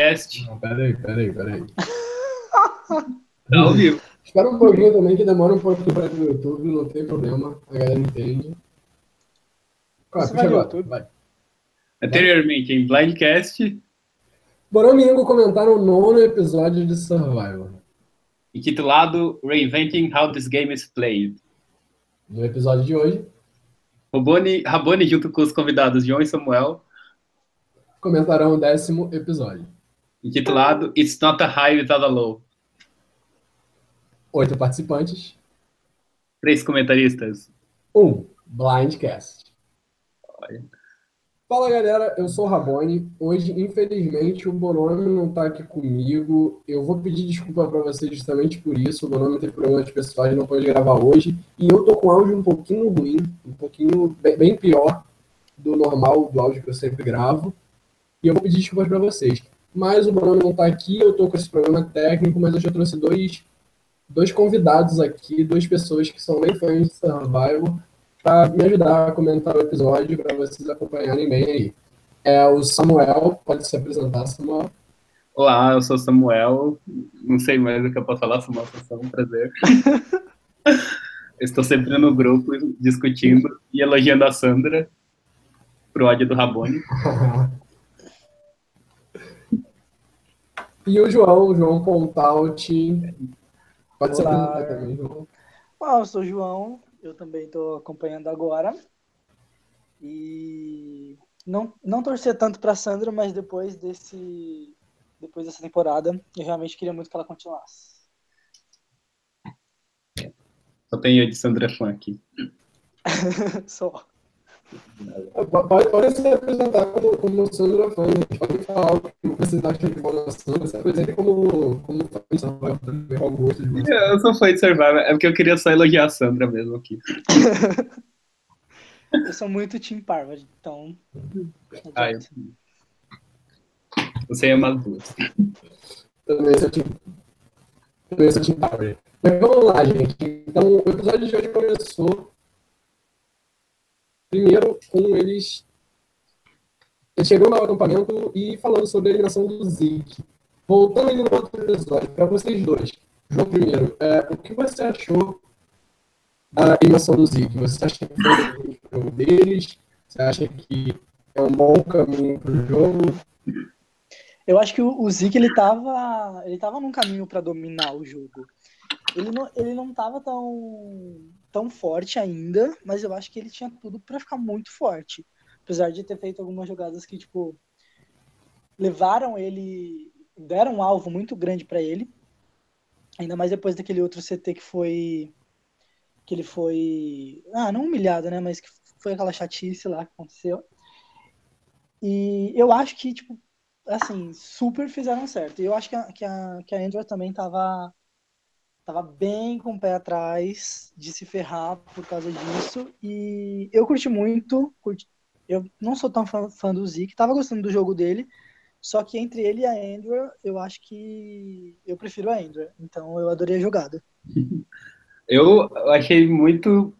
Cast. Não, peraí, peraí, peraí. Tá ao vivo. Espera um pouquinho também, que demora um pouquinho para ir pro YouTube, não tem problema, a galera entende. Claro, Você puxa vai no agora, YouTube? vai. Anteriormente em Blindcast, Borão e Ingo comentaram o nono episódio de Survivor. intitulado Reinventing How This Game is Played. No episódio de hoje, Rabone, Rabone junto com os convidados João e Samuel, comentarão o décimo episódio. Intitulado It's Not a High Without a Low. Oito participantes, Três comentaristas. um Blindcast. Olha. Fala galera, eu sou o Rabone. Hoje, infelizmente, o Bonomi não tá aqui comigo. Eu vou pedir desculpa para vocês justamente por isso. O Bonomi tem problemas pessoais, não pode gravar hoje. E eu tô com áudio um pouquinho ruim, um pouquinho bem, bem pior do normal, do áudio que eu sempre gravo. E eu vou pedir desculpas para vocês. Mas o Bonomi não tá aqui, eu tô com esse problema técnico, mas eu já trouxe dois, dois convidados aqui, duas pessoas que são bem fãs de Survival para me ajudar a comentar o episódio, para vocês acompanharem bem aí. É o Samuel, pode se apresentar, Samuel. Olá, eu sou Samuel. Não sei mais o que eu posso falar, Samuel, foi um prazer. Estou sempre no grupo discutindo e elogiando a Sandra pro ódio do Rabone. e o João, o João Pontaut. Pode se Olá. apresentar também, João. Olá, eu sou o João, eu também estou acompanhando agora. E não, não torcer tanto para Sandra, mas depois desse depois dessa temporada, eu realmente queria muito que ela continuasse. Só tem eu de Sandra fã aqui. Só. Pode, pode se apresentar como, como Sandra fã, gente. Pode falar o que vocês acham de boa na Sandra. Se apresente como, como fã de Survivor, qual o gosto de vocês. Eu sou fã de Survivor, é porque eu queria só elogiar a Sandra mesmo aqui. Eu sou muito Team Parvati, então. Ah, eu, você ama as duas. Também sou Team, também sou team Power. Mas vamos lá, gente. Então, o episódio de hoje começou primeiro com eles, eles chegando ao acampamento e falando sobre a eliminação do Zeke. Voltando ainda no outro episódio, para vocês dois. João, primeiro, é, o que você achou da eliminação do Zeke? Você acha que foi o jogo deles? Você acha que é um bom caminho para o jogo? Eu acho que o, Zeke ele tava, ele tava num caminho para dominar o jogo. Ele não, ele não tava tão, tão forte ainda, mas eu acho que ele tinha tudo para ficar muito forte. Apesar de ter feito algumas jogadas que, tipo, levaram ele, deram um alvo muito grande para ele. Ainda mais depois daquele outro CT que foi. Que ele foi. Ah, não humilhado, né? Mas que foi aquela chatice lá que aconteceu. E eu acho que, tipo, assim, super fizeram certo. E eu acho que a, que a, que a Andrew também tava, tava bem com o pé atrás de se ferrar por causa disso. E eu curti muito. Curti, eu não sou tão fã, fã do Zeke, tava gostando do jogo dele. Só que entre ele e a Andrew, eu acho que eu prefiro a Andrew. Então eu adorei a jogada. Eu achei muito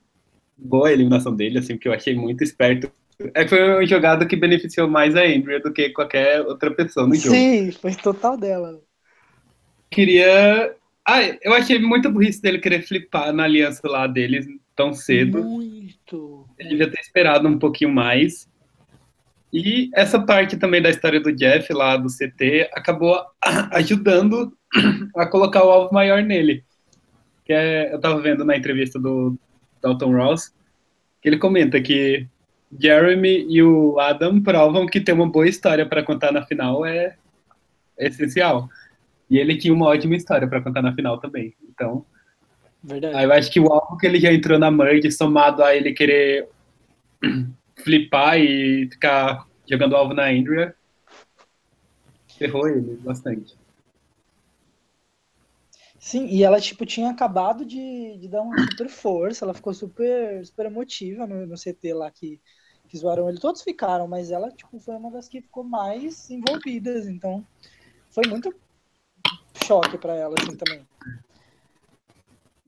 boa a eliminação dele, assim, porque eu achei muito esperto. É que foi uma jogada que beneficiou mais a Andrea do que qualquer outra pessoa no jogo. Sim, foi total dela. Queria. Ah, eu achei muito burrice dele querer flipar na aliança lá deles tão cedo. Muito. Ele devia ter esperado um pouquinho mais. E essa parte também da história do Jeff lá do CT acabou ajudando a colocar o alvo maior nele. Que é, eu tava vendo na entrevista do Dalton Ross que ele comenta que Jeremy e o Adam provam que ter uma boa história para contar na final é, é essencial. E ele tinha uma ótima história para contar na final também. Então, Verdade. Aí eu acho que o alvo que ele já entrou na merge, somado a ele querer flipar e ficar jogando alvo na Andrea, ferrou ele bastante. Sim, e ela, tipo, tinha acabado de, de dar uma super força, ela ficou super, super emotiva no, no CT lá que, que zoaram ele. Todos ficaram, mas ela, tipo, foi uma das que ficou mais envolvidas, então foi muito choque pra ela, assim, também.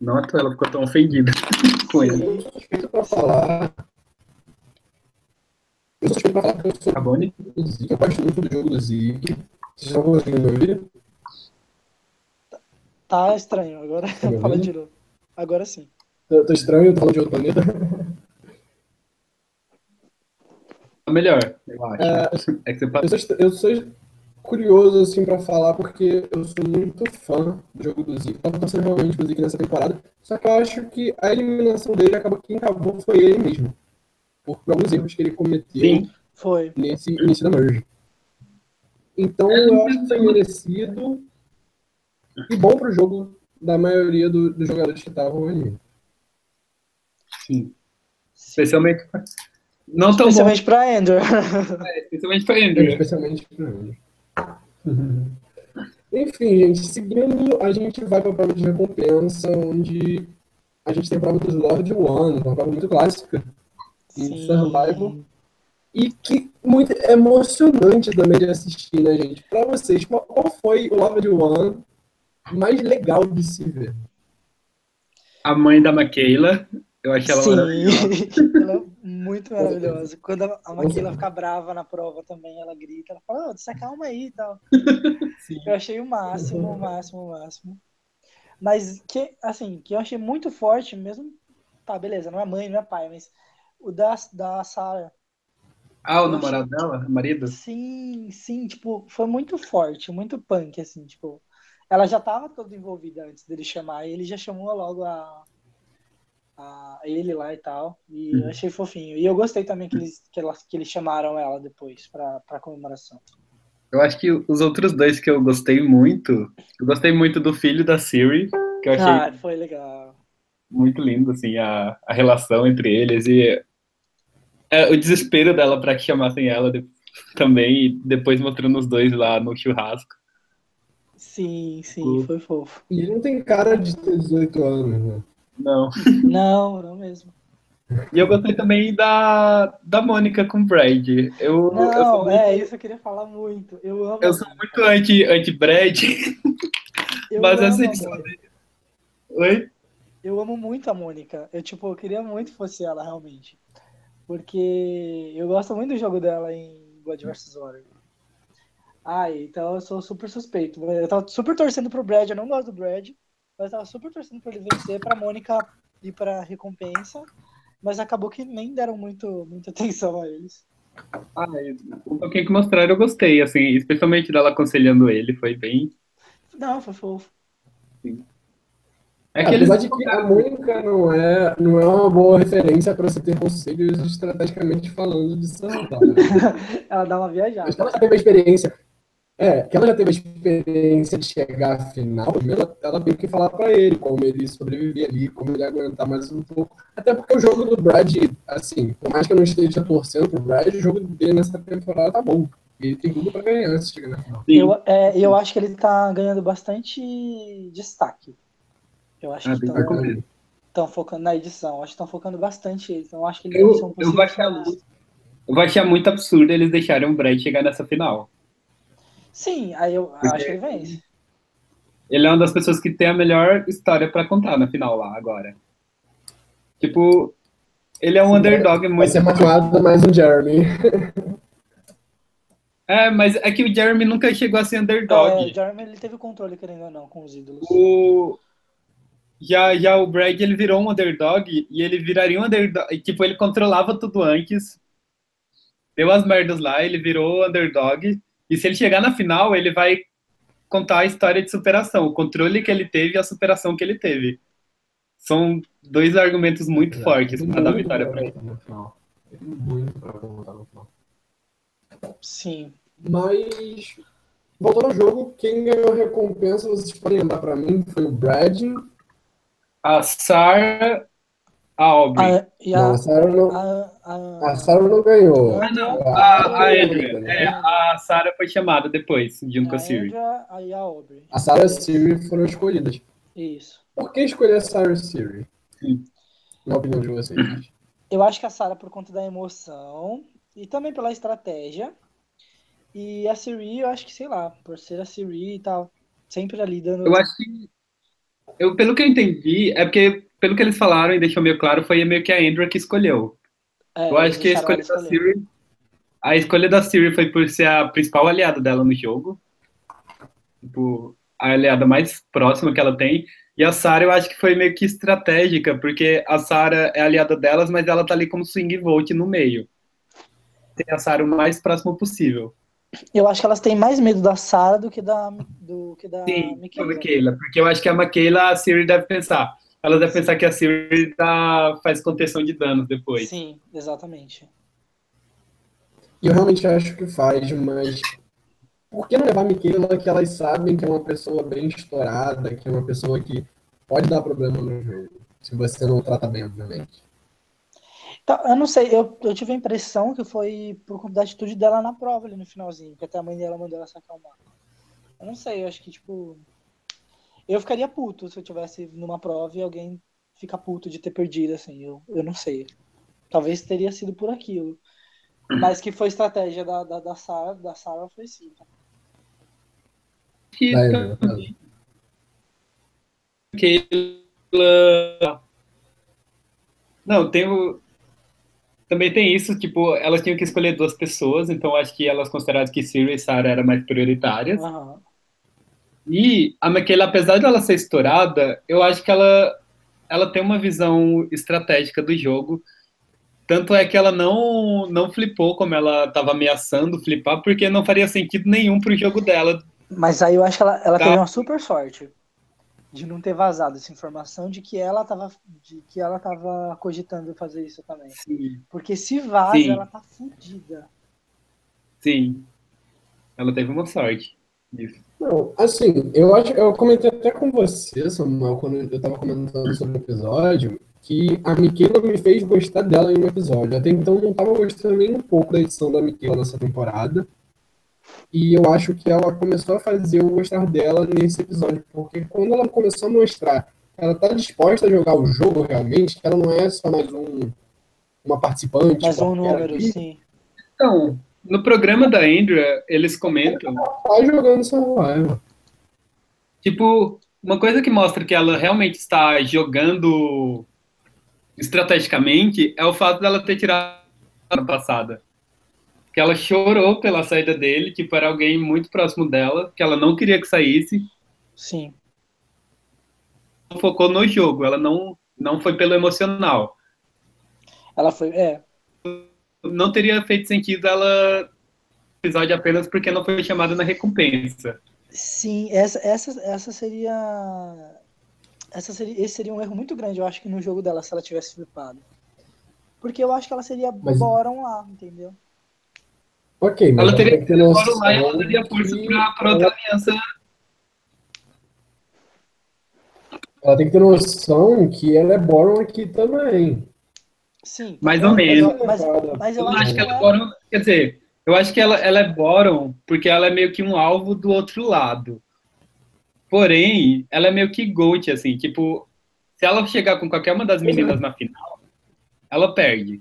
Nota, ela ficou tão ofendida com ele. Eu sou suspeito pra falar. Eu sou suspeito pra falar que eu sou Rabone? do Zeke, eu gosto muito do jogo do Zeke. Vocês estão conseguindo me ouvir? Tá estranho, agora me fala de novo. Agora sim. Tô, tô estranho, eu tô falando de outro planeta. Tá melhor, eu acho. É, que você Eu sou, eu sou curioso, assim, pra falar, porque eu sou muito fã do jogo do Zeke. Tava torcendo realmente pro Zeke nessa temporada. Só que eu acho que a eliminação dele acabou que quem acabou foi ele mesmo. Por alguns erros que ele cometeu Sim. Foi. nesse início da merge. Então, eu acho que foi merecido e bom pro jogo da maioria do- dos jogadores que estavam ali. Sim. Especialmente. Não tão bom, Especialmente pra Ender. especialmente pra Andrew. Especialmente pra mim. Enfim, gente, seguindo, a gente vai para a prova de recompensa, onde a gente tem a prova dos Lord One, uma prova muito clássica em Survival, e que muito emocionante também de assistir, né, gente? Para vocês, qual, qual foi o Lord One mais legal de se ver? A mãe da Maquila, eu achei ela maravilhosa. Sim, ela é muito maravilhosa. Quando a, Maquila fica brava na prova também, ela grita, ela fala, oh, se calma aí e tal. Sim. Eu achei o máximo, o máximo, o máximo. Mas que, assim, que eu achei muito forte mesmo. Tá, beleza, não é mãe, não é pai, mas o da, da Sarah. Ah, o namorado dela? O marido? Sim, sim, tipo, foi muito forte, muito punk, assim, tipo. Ela já tava toda envolvida antes dele chamar, e ele já chamou logo a, a ele lá e tal. E eu achei fofinho. E eu gostei também que eles, que elas, que eles chamaram ela depois pra, pra comemoração. Eu acho que os outros dois que eu gostei muito, eu gostei muito do filho da Siri, que eu achei Ah, foi legal. muito lindo, assim, a, a relação entre eles e é, o desespero dela para que chamassem ela de- também, e depois mostrando os dois lá no churrasco. Sim, sim, Uhum. foi fofo. E ele não tem cara de ter 18 anos, né? Não. Não, não mesmo. E eu gostei também da, da Mônica com o Brad. Eu, eu Não, muito, é isso eu queria falar muito. Eu amo. eu sou muito anti, anti-Brad, Eu mas amo essa a edição Mônica. dele... Oi? Eu amo muito a Mônica. Eu, tipo, eu queria muito que fosse ela, realmente. Porque eu gosto muito do jogo dela em God vs. Water. Ai, então eu sou super suspeito. Eu tava super torcendo pro Brad, eu não gosto do Brad, mas tava super torcendo pra ele vencer, pra Mônica ir pra recompensa. Mas acabou que nem deram muito, muita atenção a eles. Ah, um pouquinho que mostraram eu gostei, assim, especialmente dela aconselhando ele, foi bem... Não, foi fofo. É que eles... Apesar de que a Mônica não é, não é uma boa referência para você ter conselhos estrategicamente falando de Santa. Né? Ela dá uma Mas viajada. que ela já teve a experiência. É, que ela já teve a experiência de chegar à final, ela, ela tem que falar pra ele como ele sobreviver ali, como ele aguentar mais um pouco. Até porque o jogo do Brad, assim, por mais que eu não esteja torcendo pro Brad, o jogo dele nessa temporada tá bom. Ele tem tudo pra ganhar se chegar na final. Eu, é, eu acho que ele tá ganhando bastante destaque. Eu acho Ah, que estão focando na edição. Acho que estão focando bastante ele. Então eu acho que ele Eu- vai ser um eu possível vou achar finalista. Eu vou achar muito absurdo eles deixarem o Brad chegar nessa final. Sim, aí eu Porque- acho que ele vence. Ele é uma das pessoas que tem a melhor história pra contar na final lá agora. Tipo, ele é um underdog Vai muito. ser magoado mais um Jeremy. É, mas é que o Jeremy nunca chegou a ser É, underdog. o Jeremy ele teve controle, querendo ou não, com os ídolos. O... Já, já o Brad, ele virou um underdog e ele viraria um underdog. e, Tipo, ele controlava tudo antes. Deu as merdas lá, ele virou underdog. E se ele chegar na final, ele vai contar a história de superação. O controle que ele teve e a superação que ele teve. São dois argumentos muito fortes para dar vitória pra ele. no final. Tem muito pra voltar no final. Sim. Mas, voltando ao jogo, quem ganhou a recompensa, vocês podem lembrar pra mim, foi o Brad. A Sarah, a Aubrey. A, e Não, a, a Sarah não, a, a, a Sarah não ganhou. a Andrea, A, a Andrea? É, a Sarah foi chamada depois, junto com a a Siri. Andrea aí a Aubrey. A Sarah e a Siri foram escolhidas. Isso. Por que escolher a Sarah e a Siri? Sim. Na opinião de vocês. Eu acho que a Sarah por conta da emoção e também pela estratégia. E a Siri, eu acho que, sei lá, por ser a Siri e tal, sempre ali dando. Eu acho que. Eu, pelo que eu entendi, é porque, pelo que eles falaram e deixou meio claro, foi meio que a Andrea que escolheu. É, Eu acho que a escolha da. Siri. A escolha da Siri foi por ser a principal aliada dela no jogo. tipo, a aliada mais próxima que ela tem. E a Sarah eu acho que foi meio que estratégica, porque a Sarah é aliada delas, mas ela tá ali como swing vote no meio. Tem a Sarah o mais próximo possível. Eu acho que elas têm mais medo da Sarah do que da, do que da Sim, Michaela. Michaela, porque eu acho que a Michaela, a Siri deve pensar. Ela deve pensar que a Siri tá, faz contenção de danos depois. Sim, exatamente. E eu realmente acho que faz, mas por que não levar a Michaela que elas sabem que é uma pessoa bem estourada, que é uma pessoa que pode dar problema no jogo, se você não trata bem, obviamente. Então, eu não sei, eu, eu tive a impressão que foi por conta da atitude dela na prova ali no finalzinho, que até a mãe dela mandou ela se acalmar. Eu não sei, eu acho que, tipo. Eu ficaria puto se eu tivesse numa prova e alguém fica puto de ter perdido, assim. Eu, eu não sei. Talvez teria sido por aquilo. Mas que foi estratégia da, da, da Sarah, da Sarah foi sim. tá? Michaela... Não, tem o... Também tem isso, tipo, elas tinham que escolher duas pessoas, então acho que elas consideraram que Siri e Sarah eram mais prioritárias. Aham. E a Michaela, apesar de ela ser estourada, eu acho que ela, ela tem uma visão estratégica do jogo. Tanto é que ela não, não flipou como ela estava ameaçando flipar, porque não faria sentido nenhum pro jogo dela. Mas aí eu acho que ela, ela Tá. teve uma super sorte de não ter vazado essa informação de que ela tava, de que ela tava cogitando fazer isso também. Sim. Porque se vaza, Sim. ela tá fudida. Sim. Ela teve uma sorte. Isso. Não, assim, eu acho, eu comentei até com você, Samuel, quando eu tava comentando sobre o episódio, que a Michaela me fez gostar dela em um episódio. Até então eu não tava gostando nem um pouco da edição da Michaela nessa temporada. E eu acho que ela começou a fazer eu gostar dela nesse episódio, porque quando ela começou a mostrar que ela tá disposta a jogar o jogo realmente, que ela não é só mais um uma participante. Mas um número, ali, sim. Então, no programa da Andrea, eles comentam Ela tá jogando Survival. Tipo, uma coisa que mostra que ela realmente está jogando estrategicamente é o fato dela ter tirado na passada. Que ela chorou pela saída dele, tipo, era alguém muito próximo dela, que ela não queria que saísse, Sim. focou no jogo, ela não, não foi pelo emocional. Ela foi. É. Não teria feito sentido ela episódio apenas porque não foi chamada na recompensa. Sim, essa, essa, essa seria. Essa seria. Esse seria um erro muito grande, eu acho, que no jogo dela, se ela tivesse flipado. Porque eu acho que ela seria Mas- Boron lá, entendeu? Ok, mas Ela teria tem que ter noção lá ela daria força pra outra aliança. ela tem que ter noção que ela é Boron aqui também. Sim. Mais ou menos. Mas, mas eu Eu acho que que ela é Boron, quer dizer, eu acho que ela, ela é Boron porque ela é meio que um alvo do outro lado. Porém, ela é meio que Gold, assim, tipo, se ela chegar com qualquer uma das meninas na final, ela perde.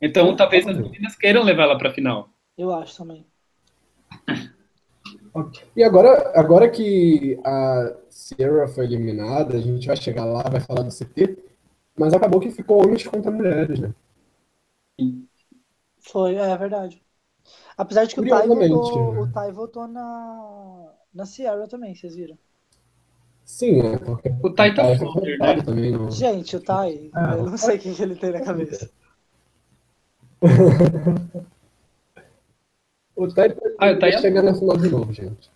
Então, talvez as meninas queiram levar ela pra final. eu acho também. E agora, agora que a Sarah foi eliminada, a gente vai chegar lá, vai falar do CT, mas acabou que ficou homens contra mulheres, né? Foi, é verdade. Apesar de que o Tai votou, né? o Tai votou na, na Sierra também, vocês viram? Sim, é, porque O foi Folder, votado né? também no... Gente, o Tai, Ah, eu não sei o que ele tem na cabeça. O Tai Ah, vai é- chegar na final de novo, gente.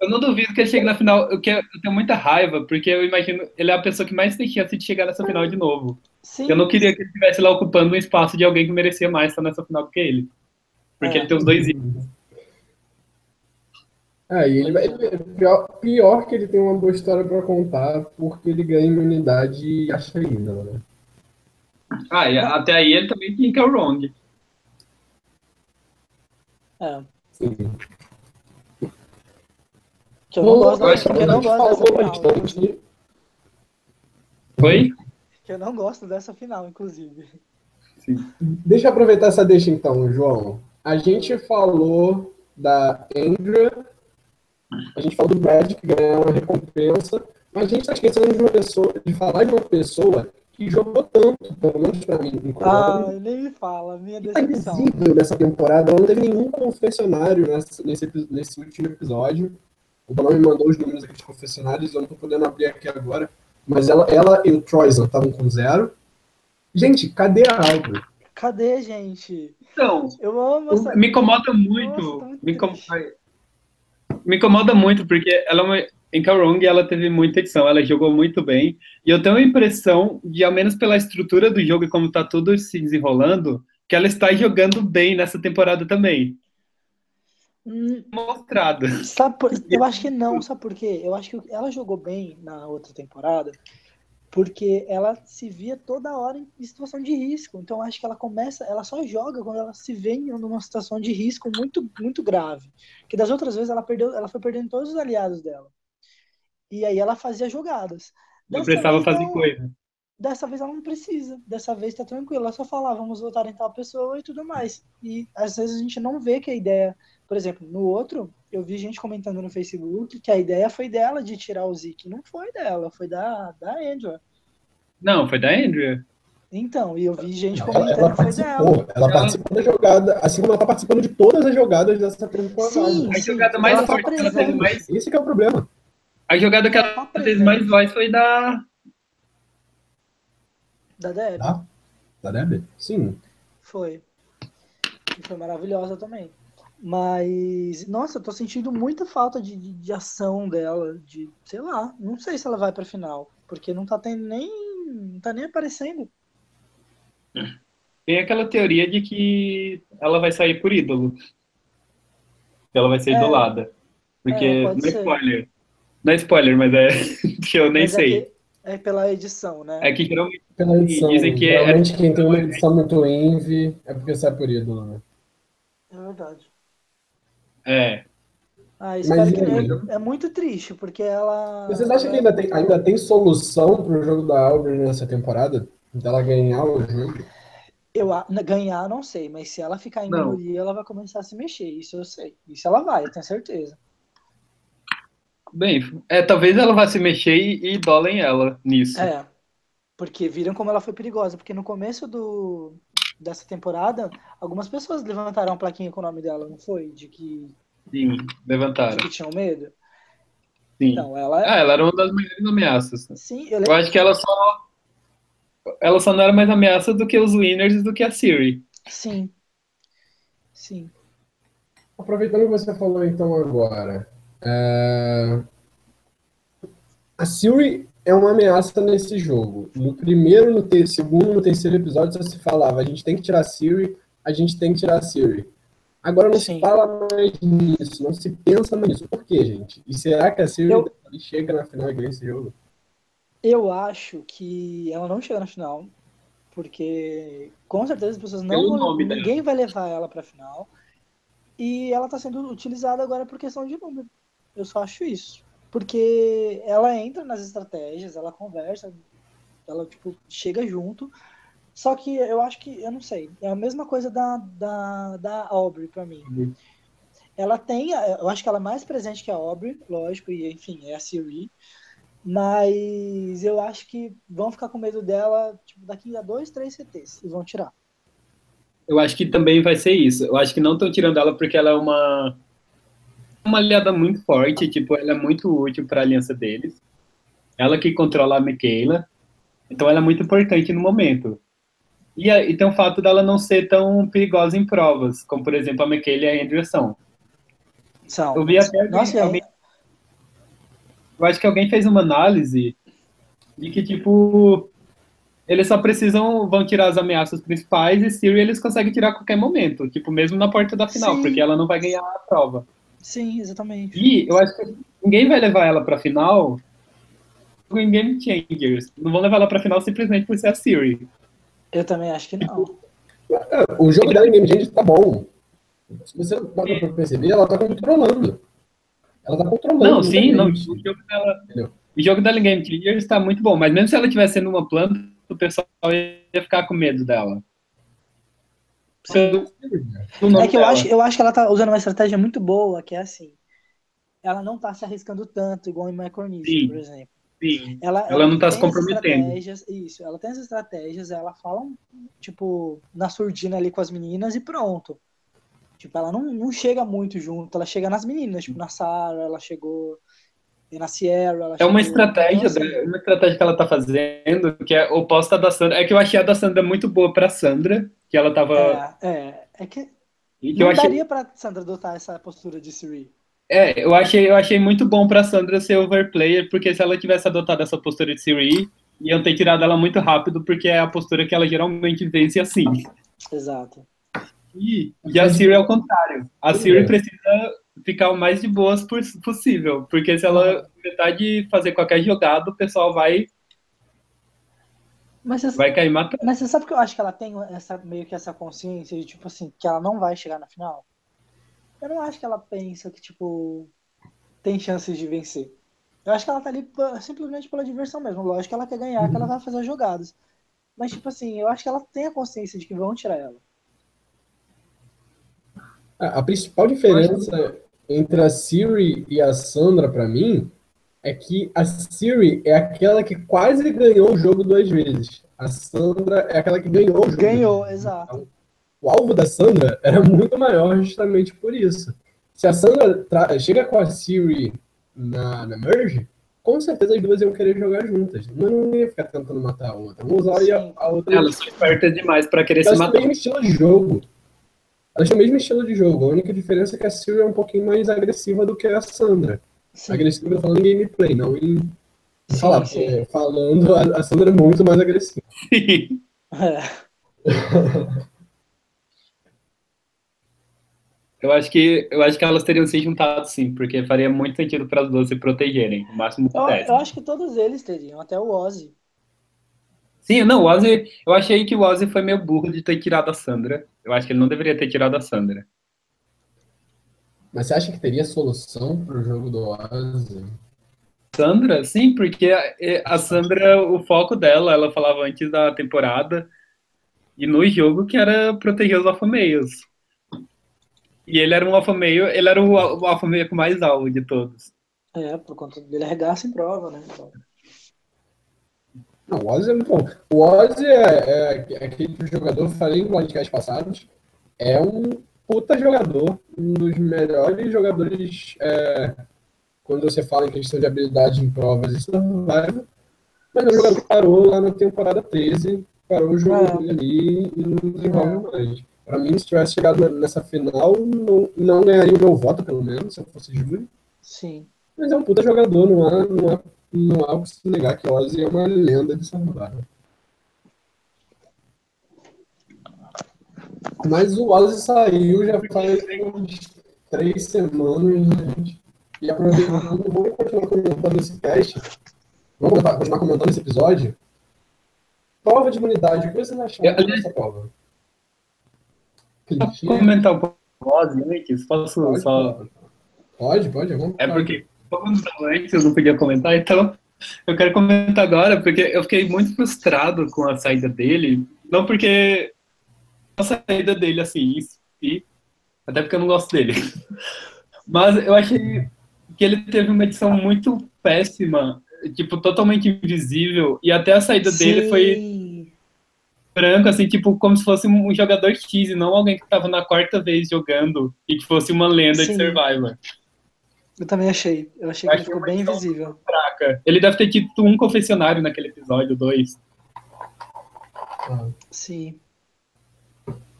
Eu não duvido que ele chegue na final. Eu, quero- eu tenho muita raiva, porque eu imagino. Ele é a pessoa que mais tem chance de chegar nessa final de novo. Sim, Eu não queria que ele estivesse lá ocupando um espaço de alguém que merecia mais estar nessa final do que ele. Porque É. ele tem os dois itens. É, e ele vai, pior, pior que ele tem uma boa história pra contar, porque ele ganha imunidade e acha ainda, né? Ah, e até aí ele também tinha que é o Wrong. é. Sim. Que eu não gosto, eu que eu a não gosto dessa final. bastante. Foi? Que eu não gosto dessa final, inclusive. Deixa eu aproveitar essa deixa então, João. A gente falou da Andrea, a gente falou do Brad que ganhou uma recompensa, mas a gente está esquecendo de uma pessoa, de falar de uma pessoa que jogou tanto, pelo menos pra mim. Ah, nem me fala, minha decepção. Invisível nessa temporada, ela não teve nenhum confessionário nesse, nesse, nesse último episódio. O Balão me mandou os números aqui de confessionários, eu não tô podendo abrir aqui agora. Mas ela, ela e o Troyson estavam com zero. Gente, cadê a Albert? Cadê, gente? Então, eu amo essa... me incomoda muito. Nossa, me, incomoda, me incomoda muito, porque ela é uma, em Karong ela teve muita edição, ela jogou muito bem. E eu tenho a impressão de, ao menos pela estrutura do jogo e como tá tudo se desenrolando, que ela está jogando bem nessa temporada também. Hum, Mostrado. Sabe por... Eu acho que não, sabe por quê? Eu acho que ela jogou bem na outra temporada porque ela se via toda hora em situação de risco. Então acho que ela começa, ela só joga quando ela se vê em uma situação de risco muito muito grave. Que das outras vezes ela perdeu, ela foi perdendo todos os aliados dela. E aí ela fazia jogadas. Dessa não precisava fazer não, coisa. Dessa vez ela não precisa. Dessa vez tá tranquilo. Ela só fala, vamos votar em tal pessoa e tudo mais. E às vezes a gente não vê que a ideia, por exemplo, no outro, eu vi gente comentando no Facebook que a ideia foi dela de tirar o Zik. Não foi dela, foi da, da Andrea. Não, foi da Andrea. Então, e eu vi gente comentando ela, ela que foi dela. Ela participou da jogada, assim como ela tá participando de todas as jogadas dessa temporada. Sim, a jogada mais ela forte tá ela teve mais. Esse que é o problema. A jogada que ela, tá fez mais voz foi da. Da Deb. Ah, da Deb? Sim. Foi. E foi maravilhosa também. Mas, nossa, eu tô sentindo muita falta de, de, de, ação dela, de, sei lá, não sei se ela vai pra final, porque não tá tendo nem, não tá nem aparecendo. Tem aquela teoria de que ela vai sair por ídolo. Que ela vai ser é, idolada. Porque, é, não é spoiler. Não é spoiler, mas é que eu nem mas é sei. É, que, é, pela edição, né? É que geralmente pela edição, dizem que geralmente é... quem tem uma edição muito envy é porque sai por ídolo, né? É verdade. É. Ah, espero Mas, que é, é, muito triste, porque ela. Vocês acham que ainda tem, ainda tem solução pro jogo da Albert nessa temporada? Dela ganhar o jogo? Eu, ganhar, não sei, mas se ela ficar em minoria, ela vai começar a se mexer. Isso eu sei. Isso ela vai, eu tenho certeza. Bem, é, talvez ela vá se mexer e, e idolem ela nisso. É. Porque viram como ela foi perigosa. Porque no começo do, dessa temporada, algumas pessoas levantaram a plaquinha com o nome dela, não foi? De que. Sim, levantaram. De que tinham medo. Sim. Então, ela... Ah, ela era uma das maiores ameaças. Sim, eu, eu acho que ela só. Ela só não era mais ameaça do que os winners do que a Siri. Sim. Sim. Aproveitando que você falou então agora. É... A Siri é uma ameaça nesse jogo. No primeiro, no ter, segundo, no terceiro episódio só se falava, a gente tem que tirar a Siri, a gente tem que tirar a Siri. Agora não Sim. se fala mais nisso, não se pensa mais nisso. Por quê, gente? E será que a Siri eu... chega na final e ganha esse jogo? Eu acho que ela não chega na final, porque com certeza as pessoas não vão, ninguém vai levar ela para final. E ela está sendo utilizada agora por questão de número. Eu só acho isso porque ela entra nas estratégias, ela conversa, ela tipo chega junto. Só que eu acho que, eu não sei, é a mesma coisa da, da, da Aubrey para mim. Uhum. Ela tem, eu acho que ela é mais presente que a Aubrey, lógico, e enfim, é a Siri. Mas eu acho que vão ficar com medo dela tipo, daqui a dois, três CTs e vão tirar. Eu acho que também vai ser isso. Eu acho que não estão tirando ela porque ela é uma uma aliada muito forte, tipo, ela é muito útil para a aliança deles. Ela que controla a Michaela, então ela é muito importante no momento. E, e tem o fato dela não ser tão perigosa em provas, como por exemplo a Michaela e a Andrew são. São. Eu vi até alguém, Nossa, alguém, eu acho que alguém fez uma análise de que, tipo, eles só precisam, vão tirar as ameaças principais e Siri eles conseguem tirar a qualquer momento, tipo, mesmo na porta da final, Sim. porque ela não vai ganhar a prova. Sim, exatamente. E eu acho que ninguém vai levar ela pra final em Game Changers. Não vão levar ela pra final simplesmente por ser a Siri. Eu também acho que não. O jogo dela em Game Changers tá bom. Se você dá pra perceber, ela tá controlando. Ela tá controlando. Não, sim, não. O jogo dela, o jogo dela em Game Changers tá muito bom, mas mesmo se ela estivesse sendo uma planta, o pessoal ia ficar com medo dela. É que eu acho, eu acho que ela tá usando uma estratégia muito boa, que é assim. Ela não tá se arriscando tanto, igual em Micronesia, por exemplo. Sim. Ela, Ela não tá se comprometendo. Isso, ela tem as estratégias, ela fala, tipo, na surdina ali com as meninas e pronto. Tipo, ela não, não chega muito junto, ela chega nas meninas, tipo, na Sarah, ela chegou e na Sierra. Ela É uma estratégia, da- uma estratégia que ela tá fazendo, que é oposta da Sandra. É que eu achei a da Sandra muito boa pra Sandra, que ela tava. É, é, é que e que eu não achei, daria pra Sandra adotar essa postura de Siri. é, eu achei, eu achei muito bom pra Sandra ser overplayer, porque se ela tivesse adotado essa postura de Siri, iam ter tirado ela muito rápido, porque é a postura que ela geralmente vence assim. Exato. E, e a Siri é o contrário. A Siri É. precisa ficar o mais de boas possível, porque se ela tentar de fazer qualquer jogada, o pessoal vai, Mas você, vai cair matando. mas você sabe que eu acho que ela tem essa, meio que essa consciência de, tipo assim, que ela não vai chegar na final? Eu não acho que ela pensa que, tipo, tem chances de vencer. Eu acho que ela tá ali simplesmente pela diversão mesmo. Lógico que ela quer ganhar, que ela vai fazer as jogadas. Mas, tipo assim, eu acho que ela tem a consciência de que vão tirar ela. A a principal diferença entre a Siri e a Sandra, pra mim, é que a Siri é aquela que quase ganhou o jogo duas vezes. A Sandra é aquela que ganhou o jogo. Ganhou, exato. O alvo da Sandra era muito maior justamente por isso. Se a Sandra tra- chega com a Siri na, na Merge, com certeza as duas iam querer jogar juntas. Uma não ia ficar tentando matar a outra. Uma a outra. Ela se esperta demais pra querer se têm o matar. mesmo estilo de jogo. Elas têm o mesmo estilo de jogo. A única diferença é que a Siri é um pouquinho mais agressiva do que a Sandra. Sim. Agressiva falando em gameplay, não em Sim, falar. sim. porque Falando, a, a Sandra é muito mais agressiva. É. Eu acho que eu acho que elas teriam se juntado sim, porque faria muito sentido para as duas se protegerem, o máximo que Eu, eu acho que todos eles teriam, até o Ozzy. Sim, não, o Ozzy, eu achei que o Ozzy foi meio burro de ter tirado a Sandra. Eu acho que ele não deveria ter tirado a Sandra. Mas você acha que teria solução pro jogo do Ozzy? Sandra, sim, porque a, a Sandra, o foco dela, ela falava antes da temporada e no jogo que era proteger os alfameios. E ele era um alfameio, ele era o, o alfameio com mais alvo de todos. É, por conta dele arregaça em prova, né? Então, Não, o Ozzy é muito bom. O Ozzy é, é, é aquele jogador, falei em podcasts passados, é um puta jogador, um dos melhores jogadores é, quando você fala em questão de habilidade em provas e survival, mas é um jogador parou lá na temporada 13, parou o jogo É. ali e não desenvolve mais. Pra mim, se tivesse chegado nessa final, não, não ganharia o meu voto, pelo menos, se eu fosse júri. sim. Mas é um puta jogador, não há, não há, não há o que se negar que o Ozzy é uma lenda de survival. Mas o Ozzy saiu já faz uns três semanas, gente. E aproveitando, vamos continuar comentando esse teste. Vamos continuar- comentando esse episódio. Prova de imunidade, o que vocês acharam Eu- dessa prova? Posso comentar um pouco do Ozzy antes? Posso Pode, só pode, pode, vamos. É porque, como estava antes, eu não podia comentar, então eu quero comentar agora, porque eu fiquei muito frustrado com a saída dele. Não porque a saída dele, assim, e até porque eu não gosto dele. Mas eu achei que ele teve uma edição muito péssima, tipo, totalmente invisível, e até a saída dele foi Sim. branco, assim, tipo, como se fosse um jogador X, e não alguém que estava na quarta vez jogando e que fosse uma lenda de Sim. Survivor. Eu também achei. Eu achei Eu que ele ficou uma bem invisível. fraca. Ele deve ter tido um confessionário naquele episódio, dois. Sim.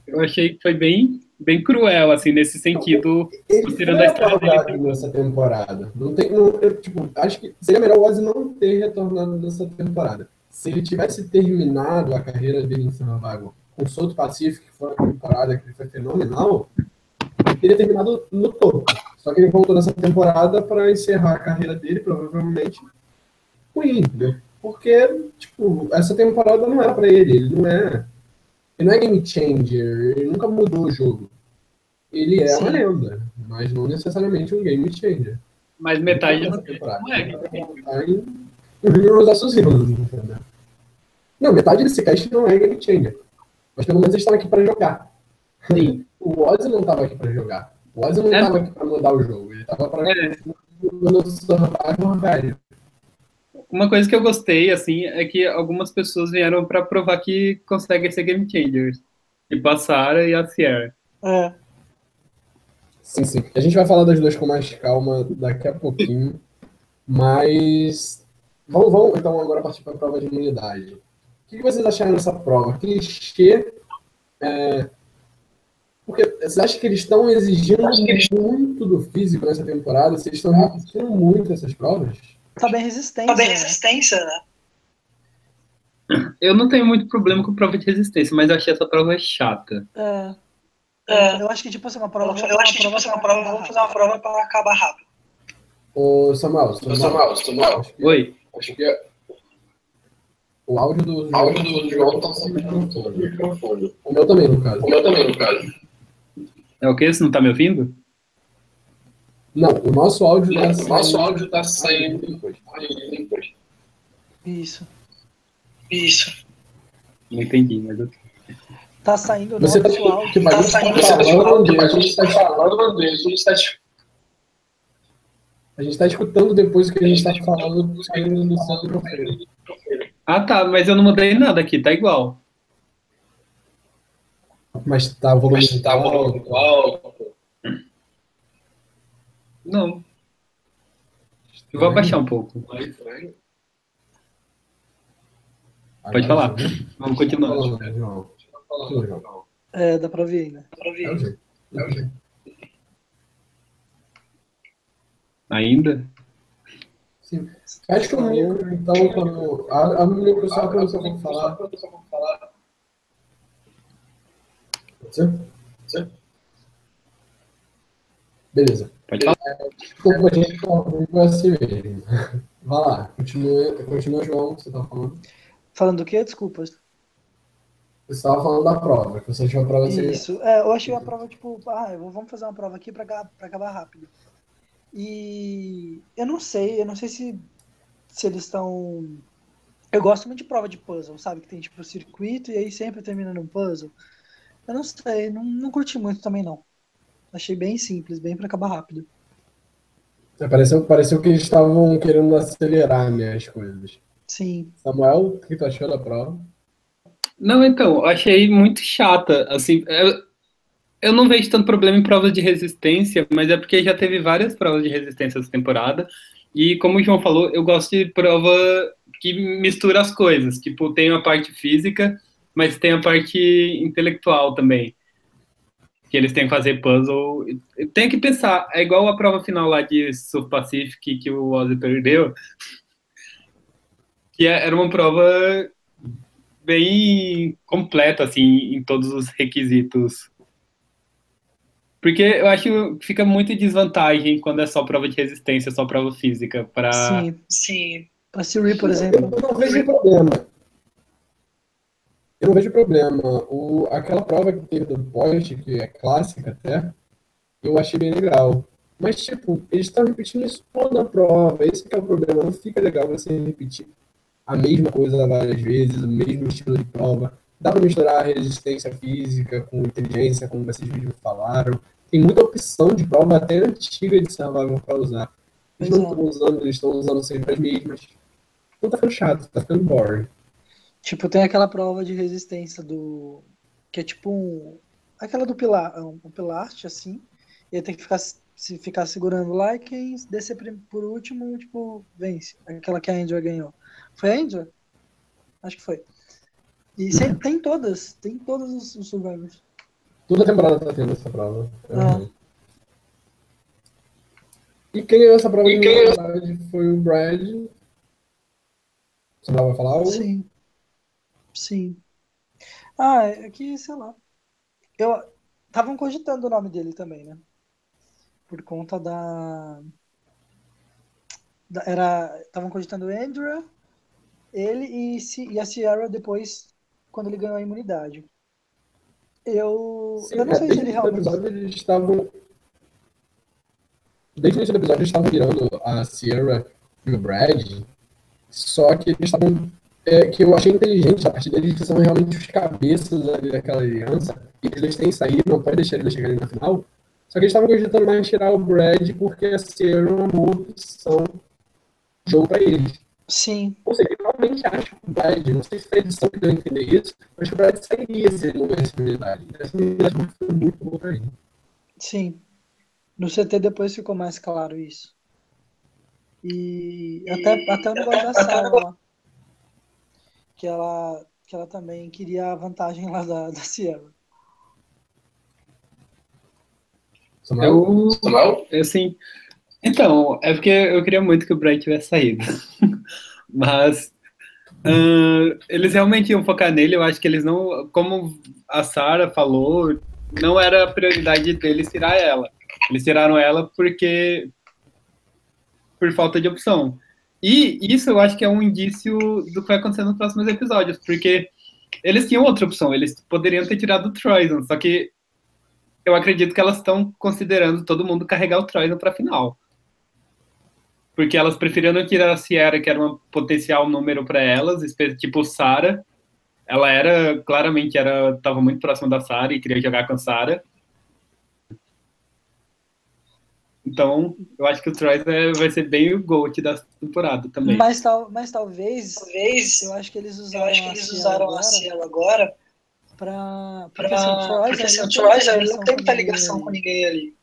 Eu achei que foi bem, bem cruel, assim, nesse sentido. Ele Considerando a história dele. apagado nessa temporada. Não tem, não, eu, tipo, acho que seria melhor o Ozzy não ter retornado nessa temporada. Se ele tivesse terminado a carreira dele em Survival com Solto Pacífico, que foi uma temporada que foi fenomenal, teria terminado no topo. Só que ele voltou nessa temporada para encerrar a carreira dele, provavelmente, ruim, entendeu? Porque, tipo, essa temporada não era para ele. Ele não é. Ele não é game changer, ele nunca mudou o jogo. Ele é Sim. uma lenda, mas não necessariamente um game changer. Mas metade Nessa não temporada. não é. Tá em nos nossos erros, entendeu? Não, metade desse cast não é game changer. Mas pelo menos eles estão aqui para jogar. Sim. O Ozzy não estava aqui para jogar. O Ozzy não É. estava aqui para mudar o jogo. Ele estava para É. survival uma coisa que eu gostei, assim, é que algumas pessoas vieram para provar que conseguem ser game changers. E passaram e a Sierra. É. Sim, sim. A gente vai falar das duas com mais calma daqui a pouquinho. Mas vamos, vamos então agora partir para a prova de imunidade. O que vocês acharam dessa prova? Clichê. É... Porque você acha que eles estão exigindo muito do físico nessa temporada? Eles estão repetindo muito essas provas? Tá bem resistência. Tá bem né? resistência, né? Eu não tenho muito problema com prova de resistência, mas eu achei essa prova chata. É. É. Eu acho que, tipo assim, uma prova. eu acho que tipo, fazer uma prova, vamos fazer uma prova para acabar rápido. Ô, Samuel, Samuel, Samuel, Samuel. Acho que, Oi? acho que é- o áudio do João, áudio do João tá sem microfone. O meu também, no caso. O meu também, no caso. É o que? Você não tá me ouvindo? Não, o nosso áudio tá O saindo. nosso áudio tá saindo depois. Isso. Isso. Não entendi, mas eu... Tá saindo o tá, nosso áudio. tipo, a Tá gente tá saindo, você tá falando, a gente gente tá, tá falando, a gente tá a gente tá escutando depois o que a gente tá falando saindo do seu microfone. Ah, tá, mas eu não mudei nada aqui, tá igual. Mas tá o volume Mas tá alto. muito alto. Não. Eu vou abaixar um pouco. Pode falar. Vamos continuar. Né. É, dá pra ver ainda. Pra ver. É o jeito. É o jeito. Ainda? Sim. Acho que o micro, então, quando. A, a micro só quando você falar. Pode ser? Sim. Beleza. Pode falar. Desculpa, a gente assim mesmo. Vai lá, continua, continua, João, que você tá falando. Falando do quê? Desculpa. Você estava falando da prova, que você achou a prova ser. Isso. É, eu achei a prova, tipo, ah, vamos fazer uma prova aqui pra acabar rápido. E eu não sei, eu não sei se, se eles estão. Eu gosto muito de prova de puzzle, sabe? Que tem tipo o circuito e aí sempre termina num puzzle. Eu não sei, não, não curti muito também não. Achei bem simples, bem pra acabar rápido. É, Pareceu, pareceu que eles estavam querendo acelerar né, as coisas. Sim. Samuel, o que tu achou da prova? Não, então, eu achei muito chata. Assim, eu, eu não vejo tanto problema em provas de resistência, mas é porque já teve várias provas de resistência essa temporada. E como o João falou, eu gosto de prova que mistura as coisas. Tipo, tem a parte física, mas tem a parte intelectual também. Que eles têm que fazer puzzle. Tem que pensar, é igual a prova final lá de Sul Pacific que o Ozzy perdeu. Que é- era uma prova bem completa, assim, em todos os requisitos. Porque eu acho que fica muito em desvantagem quando é só prova de resistência, só prova física, para Sim. Sim. Pra Siri, por exemplo. Eu não vejo problema. Eu não vejo problema. O, aquela prova que teve do post, que é clássica até, eu achei bem legal. Mas, tipo, eles estão repetindo isso toda a prova. Esse que é o problema. Não fica legal você repetir a mesma coisa várias vezes, o mesmo estilo de prova. Dá para misturar a resistência física com inteligência, como vocês mesmos falaram. Tem muita opção de prova até antiga de survival para usar. Eles não estão usando, eles estão usando sempre as mesmas. Então tá ficando chato, tá ficando boring. Tipo, tem aquela prova de resistência do. Que é tipo um. Aquela do pilar, um, um pilarte, assim. E aí tem que ficar, se ficar segurando lá e quem descer por último, tipo, vence. Aquela que a Angela ganhou. Foi a Angela? Acho que foi. E tem todas, tem todos os, os Survivors. Toda temporada tá tendo essa prova. É Ah. E quem ganhou essa prova de quem verdade foi o Brad. Você não vai falar algo? Sim. Sim. Ah, é que, sei lá. Eu. Estavam cogitando o nome dele também, né? Por conta da. da- era. Estavam cogitando o Andrew, ele e, Si- e a Sierra depois, quando ele ganhou a imunidade. Eu. Sim, eu não é, sei se desde ele realmente. episódio eles estavam. Desde o início do episódio eles estavam virando a Sierra e o Brad. Só que eles estavam. É, que eu achei inteligente a partir deles que são realmente os cabeças ali daquela aliança. E eles têm que sair, não pode deixar eles chegarem na final. Só que eles estavam cogitando mais tirar o Brad porque a Sierra é uma boa opção jogo pra eles. Sim. Ou seja, eu realmente acho que o Brad, não sei se foi a edição que deu a entender isso, mas o Brad sairia se ele não ganhasse habilidade. Essa habilidade foi muito boa pra ele. Sim. No CT depois ficou mais claro isso. E até, até o negócio da Sarah lá. Que ela, que ela também queria a vantagem lá da, da Sierra. Samuel? Eu, Samuel? assim, então, é porque eu queria muito que o Brian tivesse saído. Mas ahn, eles realmente iam focar nele, eu acho que eles não, como a Sarah falou, não era a prioridade deles tirar ela. Eles tiraram ela porque por falta de opção. E isso eu acho que é um indício do que vai acontecer nos próximos episódios, porque eles tinham outra opção, eles poderiam ter tirado o Troison, só que eu acredito que elas estão considerando todo mundo carregar o Troison para final. Porque elas preferiram não tirar a Sierra, que era um potencial número para elas, tipo Sarah. Ela era, claramente, era estava muito próxima da Sarah e queria jogar com a Sarah. Então, eu acho que o Troy é- vai ser bem o GOAT da temporada também. Mas, tal, mas talvez, Talvez, eu acho que eles eu usaram, acho que a eles Sierra usaram agora a Cielo agora pra... pra... Porque assim, o Troy, assim, o não tem muita ninguém ligação ali. com ninguém ali.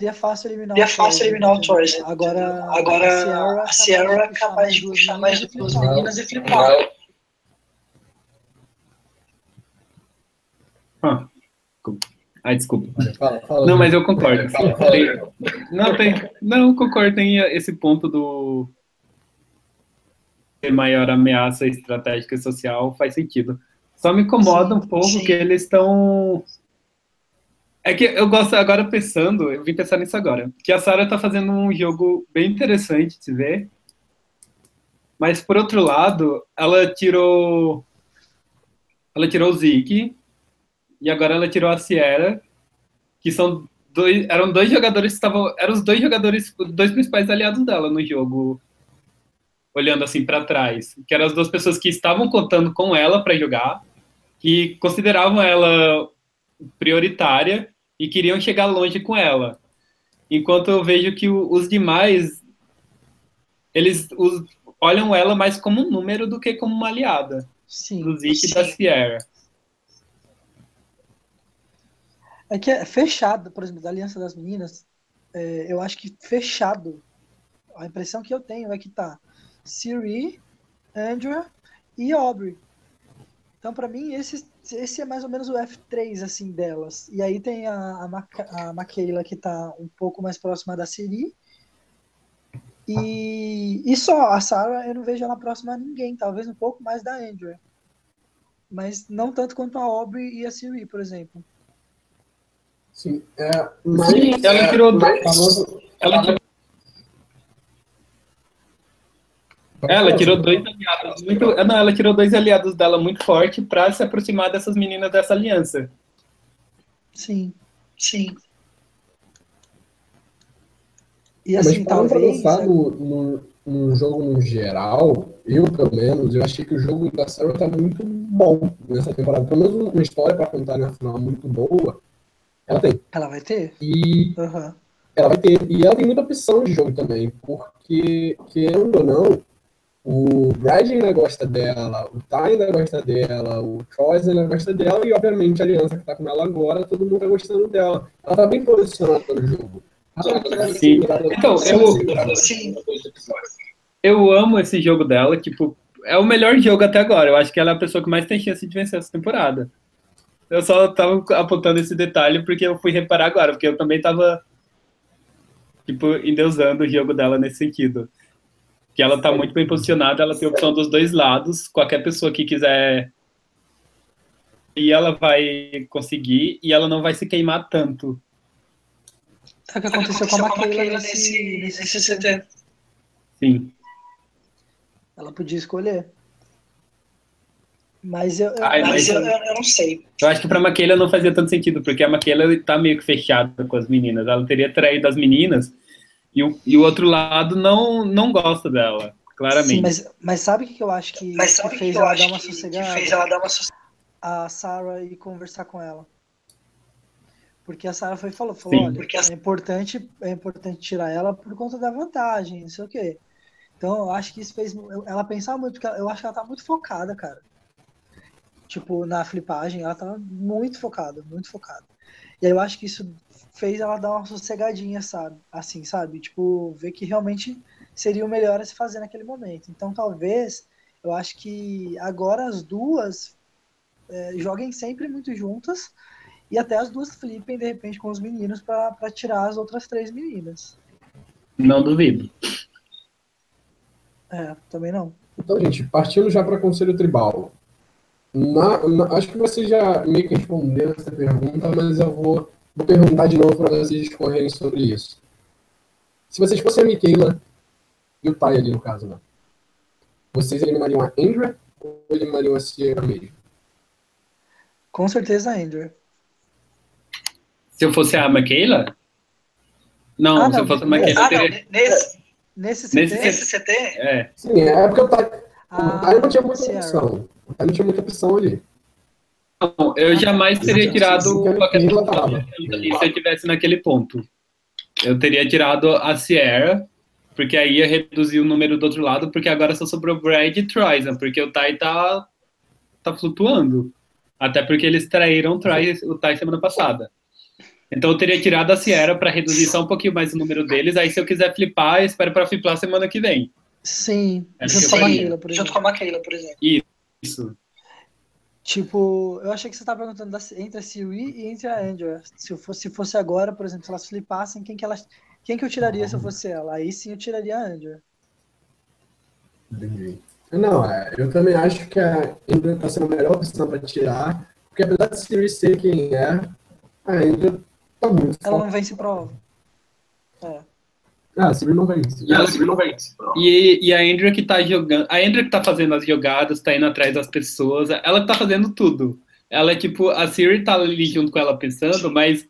E é fácil eliminar E é o fácil Troy, eliminar o? Troy. Agora, Agora a Sierra é capaz de puxar mais duas meninas e flipar. Ah. Ai, desculpa. Fala, fala. Não, mas eu concordo. Fala, fala, Tem-. Não, tem, não, concordo. Tem esse ponto do ter maior ameaça estratégica e social, faz sentido. Só me incomoda Sim, um pouco sim. que eles estão. É que eu gosto, agora pensando, eu vim pensar nisso agora, que a Sarah tá fazendo um jogo bem interessante de se ver, mas por outro lado, ela tirou. Ela tirou o Zeke, e agora ela tirou a Sierra, que são dois, eram dois jogadores que estavam, eram os dois jogadores, os dois principais aliados dela no jogo, olhando assim para trás, que eram as duas pessoas que estavam contando com ela para jogar, que consideravam ela prioritária e queriam chegar longe com ela. Enquanto eu vejo que o- os demais eles os- olham ela mais como um número do que como uma aliada, Sim. do Zeke e sim. da Sierra. É que é fechado, por exemplo, da Aliança das Meninas, é, eu acho que fechado, a impressão que eu tenho é que tá Siri, Andrea e Aubrey. Então, pra mim, esse, esse é mais ou menos o F3, assim, delas. E aí tem a, a, a Maquila, que tá um pouco mais próxima da Siri. E, e só, a Sarah, eu não vejo ela próxima a ninguém, talvez um pouco mais da Andrea. Mas não tanto quanto a Aubrey e a Siri, por exemplo. Sim, é, mas, Sim, ela tirou mas Ela tirou, ela tirou dois aliados muito, não, ela tirou dois aliados dela muito forte para se aproximar dessas meninas dessa aliança. Sim. Sim. E mas assim, pra talvez. pensar no, no, no jogo no geral, eu, pelo menos, eu achei que o jogo da Sarah tá muito bom nessa temporada. Pelo menos uma história pra contar na final muito boa, ela tem. Ela vai ter? E Aham. ela vai ter. E ela tem muita opção de jogo também, porque, querendo ou não, o Brad ainda gosta dela, o Ty ainda gosta dela, o Choice ainda gosta dela, e obviamente a aliança que tá com ela agora, todo mundo tá gostando dela. Ela tá bem posicionada no jogo. Sim. Então, eu- Sim. Eu amo esse jogo dela, tipo, é o melhor jogo até agora. Eu acho que ela é a pessoa que mais tem chance de vencer essa temporada. Eu só tava apontando esse detalhe porque eu fui reparar agora, porque eu também tava tipo endeusando o jogo dela nesse sentido. Que ela tá muito bem posicionada, ela tem opção dos dois lados, qualquer pessoa que quiser e ela vai conseguir e ela não vai se queimar tanto. É o que aconteceu com a Maquila nesse, nesse. CT. Sim. Ela podia escolher. Mas eu. Ai, mas eu, eu, não sei. Eu acho que pra Maquila não fazia tanto sentido, porque a Maquila tá meio que fechada com as meninas. Ela teria traído as meninas e o, e o outro lado não, não gosta dela, claramente. Sim, mas, mas sabe o que que eu acho que, Mas que sabe que fez eu ela dar acho uma que, que sossegada? fez ela dar uma sossegada? A Sarah e conversar com ela. Porque a Sarah foi e falou, falou Sim. olha, a- é importante, é importante tirar ela por conta da vantagem, não sei o quê. Então eu acho que isso fez ela pensar muito, porque eu acho que ela tá muito focada, cara. Tipo, na flipagem, ela tava muito focada, muito focada. E aí eu acho que isso fez ela dar uma sossegadinha, sabe? Assim, sabe? Tipo, ver que realmente seria o melhor a se fazer naquele momento. Então talvez, eu acho que agora as duas é, joguem sempre muito juntas e até as duas flipem de repente com os meninos pra pra tirar as outras três meninas. Não duvido. É, também não. Então, gente, partindo já para Conselho Tribal. Na- na- acho que vocês já meio que responderam essa pergunta, mas eu vou, vou perguntar de novo para vocês discorrerem sobre isso. Se vocês fossem a Michaela e o Tai ali, no caso, né? Vocês eliminariam a Andrea ou eliminariam a Sierra mesmo? Com certeza a Andrew. Se eu fosse a Michaela? Não, Ah, se eu não. fosse a Michaela, eu Ah, não, teria. nesse, Nesse CT, Nesse CT, É, Sim, é porque o Tai, o Tai não tinha muita Sierra. opção. O Tai não tinha muita opção ali. não, eu jamais teria tirado qualquer sim, pessoa tava. ali se eu tivesse naquele ponto. Eu teria tirado a Sierra, porque aí ia reduzir o número do outro lado, porque agora só sobrou Brad e Troyzan, porque o Tai tá, tá flutuando. Até porque eles traíram o Tai, o Tai semana passada. Então eu teria tirado a Sierra para reduzir só um pouquinho mais o número deles. Aí se eu quiser flipar, eu espero para flipar semana que vem. sim, É junto com a eu faria. Maquila, por junto exemplo. com a Maquila, por exemplo. Isso. Tipo, eu achei que você tava perguntando da- entre a Siri e entre a Andrea. Se fosse, se fosse agora, por exemplo, se elas flipassem, quem que elas. Quem que eu tiraria se eu fosse ela? Aí sim eu tiraria a Andrea. Entendi. Não, é, eu também acho que a Indra está sendo a melhor opção para tirar, porque apesar de Siri ser quem é, a Indra tá muito Ela forte. não vence prova. É. Ah, a Siri não vence. E não vence. E, e a Andrea que tá jogando. A Andrea que tá fazendo as jogadas, tá indo atrás das pessoas, ela que tá fazendo tudo. Ela é tipo, a Siri tá ali junto com ela pensando, mas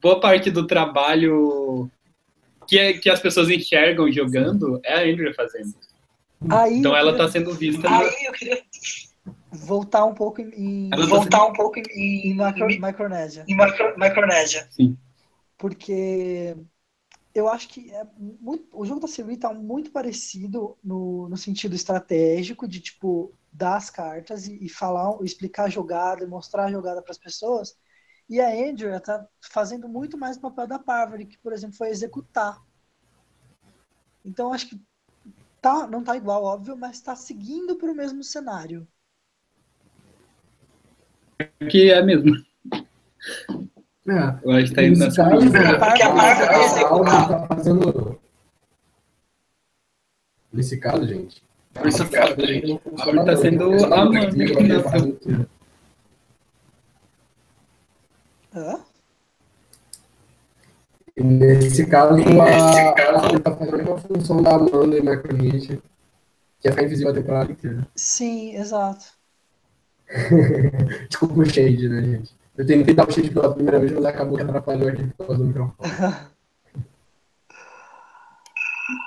boa parte do trabalho que, é, que as pessoas enxergam jogando é a Andrea fazendo. Aí Então ela tá sendo vista. Aí eu queria voltar um pouco em, em, Ela tá voltar um pouco em, em em, Macro- em, Micronésia. Micro- Micronésia. Porque eu acho que é muito, o jogo da Siri tá muito parecido no, no sentido estratégico de tipo dar as cartas e, e falar, explicar a jogada e mostrar a jogada para as pessoas. E a Andrea tá fazendo muito mais o papel da Parvati, que por exemplo foi executar. Então acho que tá, não tá igual, óbvio, mas tá seguindo para o mesmo cenário. Que é mesmo. É. Eu acho que tá indo caso. Porque a a Marvel vai executar. tá fazendo. Nesse caso, gente. Nesse caso, gente, não funciona tá sendo a mãe tá. Hã? Nesse caso, a, ele tá fazendo a mesma função da Amanda e Microninja, que é ficar invisível a temporada inteira. Sim, exato. Desculpa o shade, né, gente? Eu tentei dar o shade pela primeira vez, mas acabou que atrapalhou aqui por causa do microfone.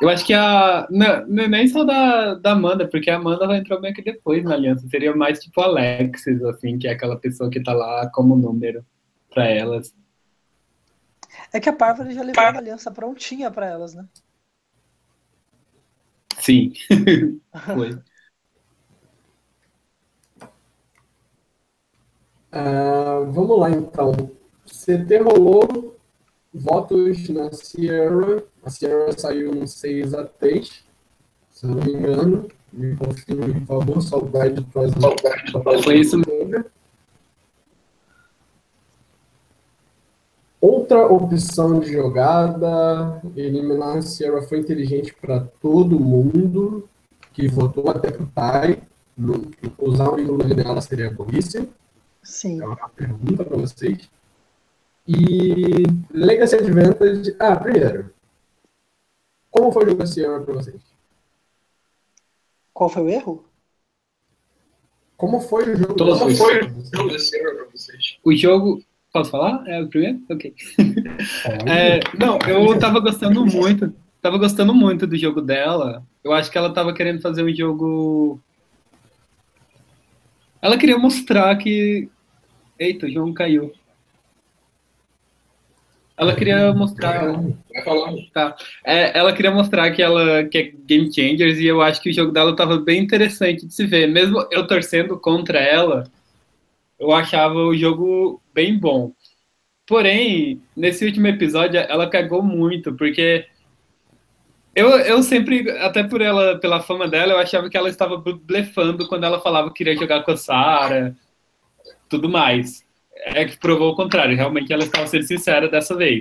Eu acho que a. Não, não é nem só da, da Amanda, porque a Amanda vai entrar meio que depois na aliança. Seria mais tipo Alexis, assim, que é aquela pessoa que tá lá como número pra elas. É que a Parvati já levou uma aliança prontinha para elas, né? Sim. Foi. Ah, vamos lá, então. CT rolou votos na Sierra. A Sierra saiu um 6 a 3 se eu não me engano. Me confirme, por favor, saudade do próximo. Foi isso Outra opção de jogada, eliminar a Sierra foi inteligente para todo mundo que votou até pro Tai. No- Usar o ídolo dela seria burrice. Sim. É uma pergunta para vocês. E Legacy Advantage. Ah, primeiro. Como foi o jogo da Sierra para vocês? Qual foi o erro? Como foi o jogo Todos. Como foi? pra vocês? Eu descer pra vocês. O jogo. Posso falar? É o primeiro? Ok. É, não, eu tava gostando muito. Tava gostando muito do jogo dela. Eu acho que ela tava querendo fazer um jogo. Ela queria mostrar que. Eita, o João caiu. Ela queria mostrar. Vai falar. É, ela queria mostrar que ela que é game changers e eu acho que o jogo dela tava bem interessante de se ver. Mesmo eu torcendo contra ela, eu achava o jogo bem bom. Porém, nesse último episódio, ela cagou muito, porque eu, eu sempre, até por ela, pela fama dela, eu achava que ela estava blefando quando ela falava que queria jogar com a Sarah, tudo mais. É que provou o contrário, realmente ela estava sendo sincera dessa vez.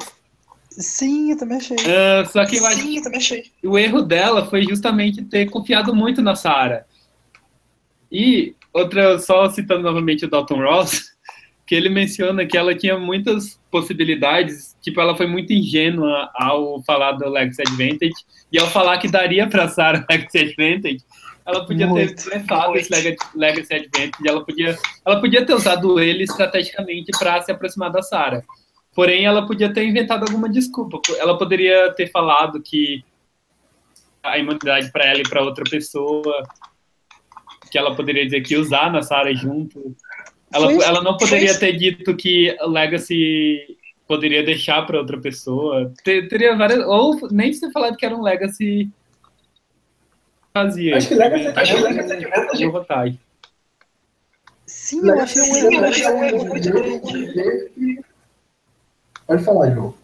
Sim, eu também achei. Ah, só que Sim, eu também achei. o erro dela foi justamente ter confiado muito na Sarah. E outra, só citando novamente o Dalton Ross, que ele menciona que ela tinha muitas possibilidades, tipo, ela foi muito ingênua ao falar do Legacy Advantage, e ao falar que daria para Sarah Legacy Advantage, ela podia Muito, ter blefado esse Lega- Legacy Advantage, ela podia, ela podia ter usado ele estrategicamente para se aproximar da Sarah. Porém, ela podia ter inventado alguma desculpa. Ela poderia ter falado que a imunidade para ela e para outra pessoa, que ela poderia dizer que usar na Sarah junto. Ela, Foi ela não poderia foi ter dito que Legacy poderia deixar para outra pessoa. Ter- Teria várias. Ou nem ter falado que era um Legacy fazia. Acho que Legacy Acho que Advantage- Legacy uma vantagem. Sim, eu achei um erro. eu achei um erro muito grande. Pode falar, João.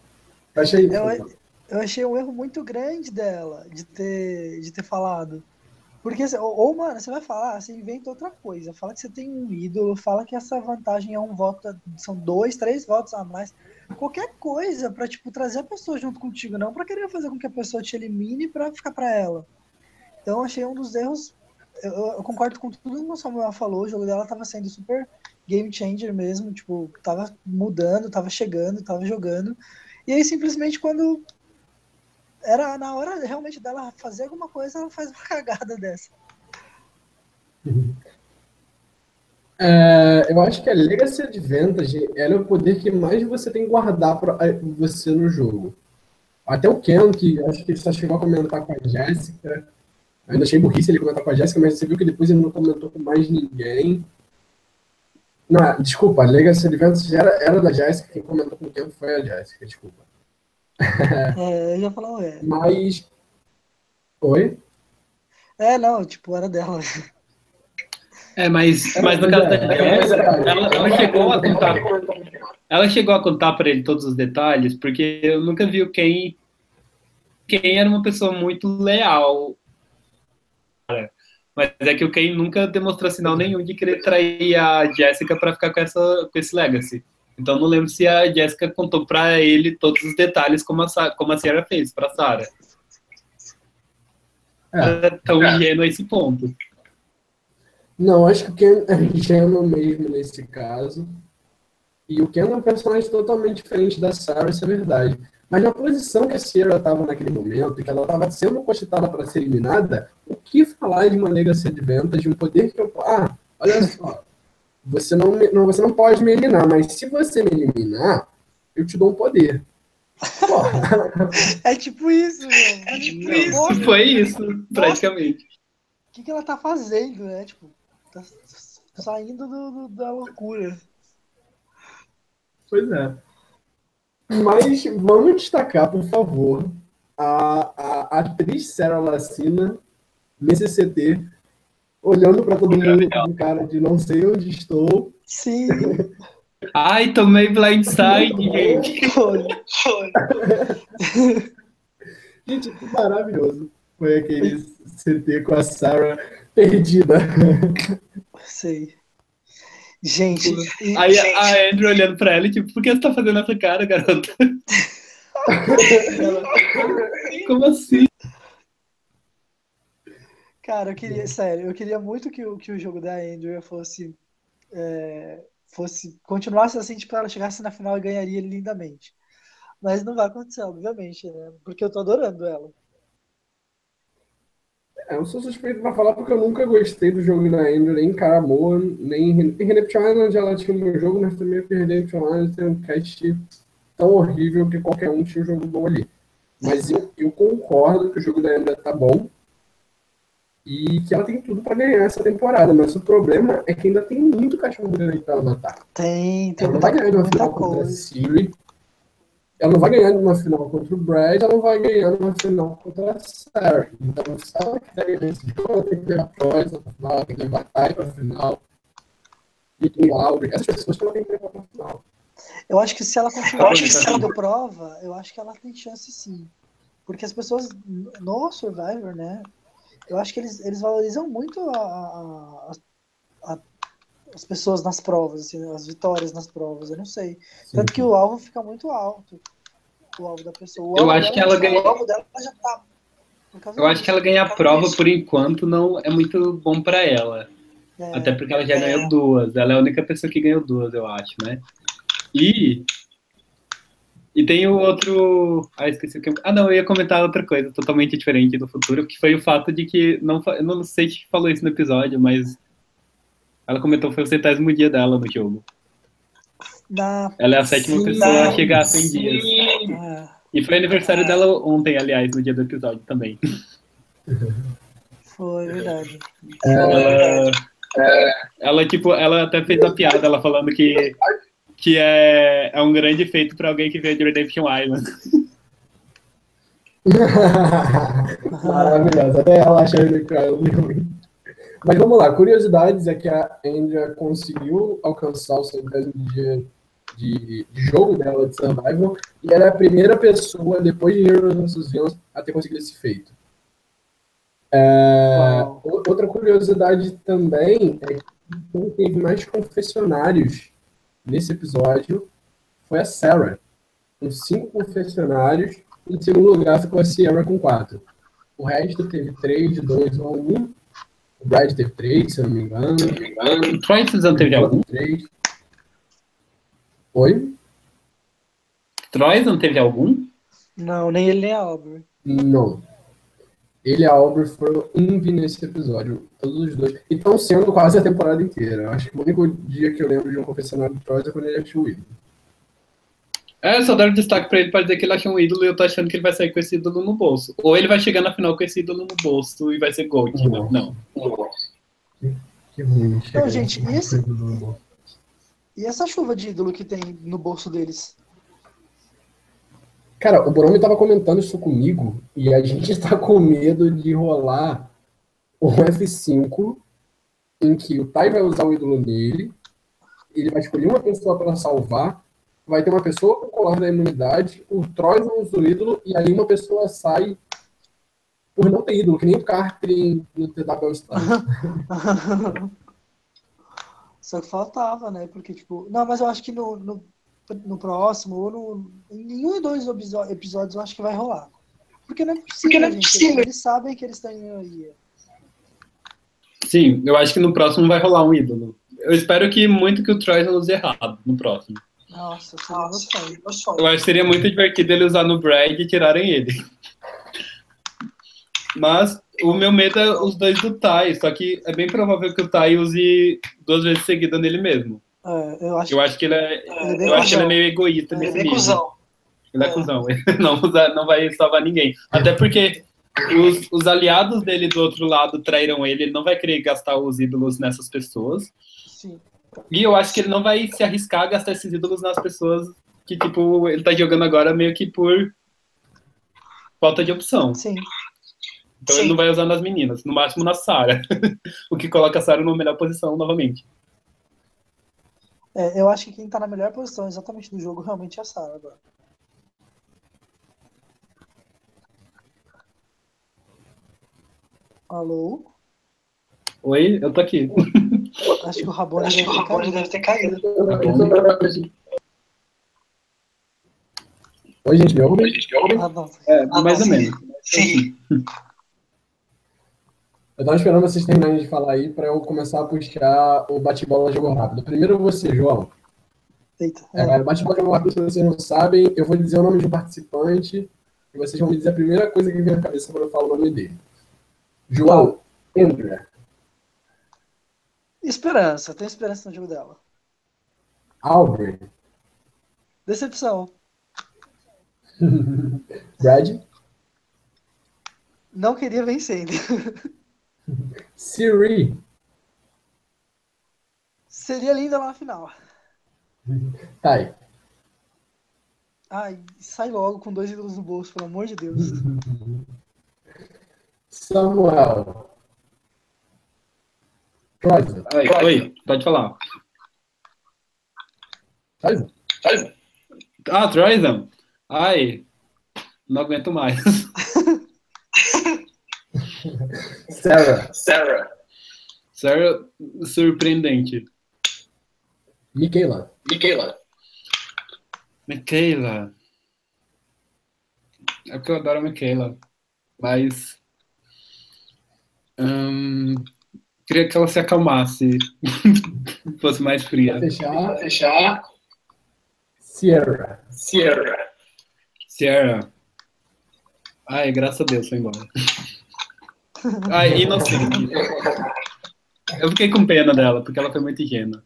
Eu achei Eu, eu achei um erro muito grande dela de ter, de ter falado. Porque, ou, mano, você vai falar, você inventa outra coisa. Fala que você tem um ídolo, fala que essa vantagem é um voto, são dois, três votos a mais. Qualquer coisa pra, tipo, trazer a pessoa junto contigo, não pra querer fazer com que a pessoa te elimine pra ficar pra ela. Então, achei um dos erros. Eu- eu concordo com tudo que o Samuel falou. O jogo dela tava sendo super game changer mesmo. Tipo, tava mudando, tava chegando, tava jogando. E aí, simplesmente, quando era na hora realmente dela fazer alguma coisa, ela faz uma cagada dessa. É, eu acho que a Legacy Advantage ela é o poder que mais você tem que guardar para você no jogo. Até o Ken, que acho que só chegou a comentar com a Jéssica. Ainda achei burrice ele comentar com a Jéssica, mas você viu que depois ele não comentou com mais ninguém. Não, desculpa, a Legacy Advantage era, era da Jéssica, quem comentou com o Ken foi a Jéssica, desculpa. É, eu já falava, é. Mas. Oi? É, não, tipo, era dela. É, mas, mas no É, caso da é, Jéssica, é, ela, ela chegou a contar. Ela chegou a contar para ele todos os detalhes, porque eu nunca vi quem quem era uma pessoa muito leal. Mas é que o Ken nunca demonstrou sinal nenhum de querer trair a Jéssica para ficar com, essa, com esse legacy. Então não lembro se a Jéssica contou para ele todos os detalhes como a, Sa- como a Sarah fez para Sarah. É. É tão ingênuo a esse ponto. Não, acho que o Ken é ingênuo mesmo nesse caso. E o Ken é um personagem totalmente diferente da Sarah, isso é verdade. Mas na posição que a Sarah estava naquele momento, que ela estava sendo cogitada para ser eliminada, o que falar de uma Legacy Advantage, um poder que eu. Ah, olha só. Você não, não, você não pode me eliminar, mas se você me eliminar, eu te dou um poder. É tipo isso, meu. É tipo Meu, isso. nossa, Foi isso, praticamente. O que, que ela tá fazendo, né? Tipo, tá saindo do, do- da loucura. Pois é. Mas vamos destacar, por favor, a, a atriz Sarah Lacina nesse CT, olhando para todo mundo com cara de não sei onde estou. Sim, Ai, tomei blindside, gente. foi. Foi. Gente, que maravilhoso. Foi aquele CT com a Sarah perdida. Sei. Gente, Aí a Andrew olhando pra ela, tipo, por que você tá fazendo essa cara, garota? Como assim? Cara, eu queria, sério, eu queria muito que o, que o jogo da Andrea fosse, é, fosse, continuasse assim, tipo, ela chegasse na final e ganharia lindamente. Mas não vai acontecer, obviamente, né? Porque eu tô adorando ela. É, eu sou suspeito pra falar porque eu nunca gostei do jogo da Andrew, nem em Caramoa, nem Redemption Island ela tinha um jogo, mas também porque Redemption Island tem um cast tão horrível que qualquer um tinha um jogo bom ali. Mas eu, eu concordo que o jogo da Andrew tá bom e que ela tem tudo pra ganhar essa temporada, mas o problema é que ainda tem muito cachorro grande pra ela matar. Tem, tem Ela não vai ganhar de uma final contra a coisa. Siri. ela não vai ganhar numa final contra o Brad, ela não vai ganhar numa final contra a Sarah. Então, se ela quiser ganhar esse jogo, ela tem que levar a Troy na final, ela tem que levar a Ty pra final. E tem o Aubrey. Essas pessoas que ela tem que levar pra final. Eu acho que se ela continuar fazendo prova, eu acho que ela tem chance sim. Porque as pessoas no Survivor, né? Eu acho que eles, eles valorizam muito a, a- a- as pessoas nas provas, assim, as vitórias nas provas, eu não sei. Tanto que o alvo fica muito alto. O alvo da pessoa. O Eu alvo acho que dela- ela ganha- O alvo dela já tá. Eu acho disso. que ela ganhar a prova por enquanto não é muito bom pra ela. É, Até porque ela já ganhou duas. Ela é a única pessoa que ganhou duas, eu acho, né? E. E tem o outro. Ah, esqueci o que. Ah, não, eu ia comentar outra coisa totalmente diferente do futuro, que foi o fato de que. Não, eu não sei se falou isso no episódio, mas. Ela comentou que foi o centésimo dia dela no jogo. na- Ela é a sétima Sim, pessoa a chegar a 100 dias. é, E foi aniversário dela ontem, aliás, no dia do episódio também. foi verdade. Ela, ela, tipo, ela até fez a piada, ela falando que, que é, é um grande feito pra alguém que veio de Redemption Island. Maravilhosa. Até ela achando que ela ruim. Mas vamos lá, curiosidades é que a Andrea conseguiu alcançar o centésimo dia de, de jogo dela de Survival e ela é a primeira pessoa, depois de Heroes vs. Villains, a ter conseguido esse feito. É, outra curiosidade também é que teve mais confessionários nesse episódio foi a Sarah, com cinco confessionários. Em segundo lugar ficou a Sierra com quatro. O resto teve três, dois ou um. O Brad teve três, se eu não me engano. O Troy Suzanne teve algum? Três. Oi? Troy não teve algum? Não, nem ele nem a Aubrey. Não. Ele e a Aubrey foram invi nesse episódio. Todos os dois. E estão sendo quase a temporada inteira. Acho que o único dia que eu lembro de um confessionário do Troy é quando ele achou o ídolo. É, eu só dar destaque pra ele pra dizer que ele achou um ídolo e eu tô achando que ele vai sair com esse ídolo no bolso. Ou ele vai chegar na final com esse ídolo no bolso e vai ser Gold. Uhum. Não. Que ruim. chegar gente, e esse-. E essa chuva de ídolo que tem no bolso deles? Cara, o Borome tava comentando isso comigo e a gente tá com medo de rolar um F5 em que o Tai vai usar o ídolo nele, ele vai escolher uma pessoa para salvar, vai ter uma pessoa com o colar da imunidade, o Troy não usa o ídolo e aí uma pessoa sai por não ter ídolo, que nem o Carter no TW Star. Só que faltava, né? Porque, tipo. Não, mas eu acho que no, no, no próximo, ou no. Em um e dois episo- episódios, eu acho que vai rolar. Porque não é possível, Porque não é gente. possível. Eles sabem que eles estão em minoria. Sim, eu acho que no próximo vai rolar um ídolo. Eu espero que muito que o Troy não use errado no próximo. Nossa. Eu acho que seria muito divertido ele usar no Brad e tirarem ele. Mas o meu medo é os dois do Tai, só que é bem provável que o Tai use duas vezes seguida nele mesmo. É, eu acho Eu acho que ele é, Ele é eu acho que ele é meio egoísta Ele nesse Ele é nível. cuzão. Ele é É. cuzão, ele não, não vai salvar ninguém. Até porque os, os aliados dele do outro lado traíram ele, ele não vai querer gastar os ídolos nessas pessoas. sim. E eu acho que ele não vai se arriscar a gastar esses ídolos nas pessoas que, tipo, ele tá jogando agora meio que por falta de opção. Sim. Então ele Sim. não vai usar nas meninas, no máximo na Sarah. o que coloca a Sarah numa melhor posição novamente. É, eu acho que quem tá na melhor posição exatamente do jogo realmente é a Sarah agora. Alô? Oi, eu tô aqui. Acho que o Rabone Acho que o deve ter deve ter caído. Oi, gente, me ouve? Ah, não. É, Ah, mais não, ou sim. menos. Sim. Eu tava esperando vocês terminarem de falar aí para eu começar a puxar o bate-bola jogo rápido. Primeiro você, João. Eita. É. É, bate-bola jogo rápido, se vocês não sabem, eu vou dizer o nome de um participante e vocês vão me dizer a primeira coisa que vem na cabeça quando eu falo o nome dele. João, Andrea, Esperança, tem esperança no jogo dela. Aubrey, Decepção. Brad, Não queria vencendo. Siri, Seria linda lá na final. Ai, sai logo com dois ídolos no bolso, pelo amor de Deus. Samuel. Troisa. Oi, oi, pode falar. Troisa? Ah, Troisan. Ai, não aguento mais. Sarah. Sarah. Sarah, surpreendente. Michaela. Michaela. Michaela. É porque eu adoro a Michaela. Mas. hum, queria que ela se acalmasse. Fosse mais Pra fria. Pra fechar, fechar, Sierra. Sierra. Sierra. Ai, graças a Deus, foi embora. Ai, inocente. Eu fiquei com pena dela, porque ela foi muito ingênua.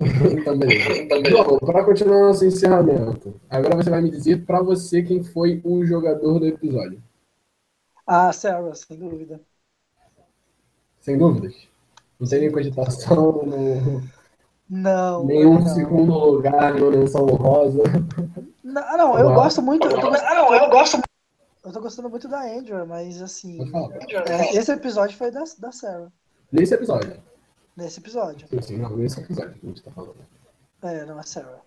então, beleza. Beleza. Bom, para continuar nosso encerramento, agora você vai me dizer para você quem foi o jogador do episódio. Ah, Sarah, sem dúvida. Sem dúvidas. Não tem nem cogitação, no, Não. nenhum não. segundo lugar, nenhuma menção honrosa. Não, não, eu gosto muito. Eu tô, Ah, não, eu gosto eu tô gostando muito da Andrew, mas assim. É, esse episódio foi da, da Sarah. Nesse episódio. Nesse episódio. Sim, sim, não, nesse episódio que a gente tá falando. É, não é Sarah.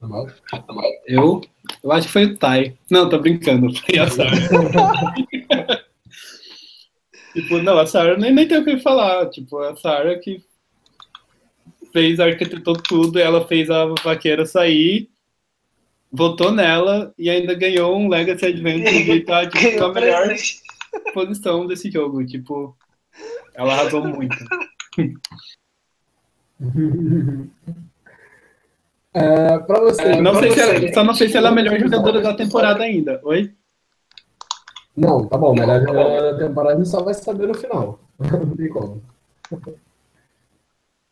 Tá bom? Eu, eu acho que foi o Tai. Não, tô brincando, foi a Sarah. tipo, não, a Sarah nem, nem tem o que falar. Tipo, a Sarah que fez, arquitetou tudo, ela fez a vaqueira sair, votou nela e ainda ganhou um Legacy Adventure e tá tipo, com a melhor posição desse jogo. Tipo, ela arrasou muito. É, pra você. Não pra sei se você- ela, só não sei se ela é a melhor jogadora da temporada ainda. Oi? Não, tá bom, melhor jogador da temporada a gente só vai saber no final. Não tem como.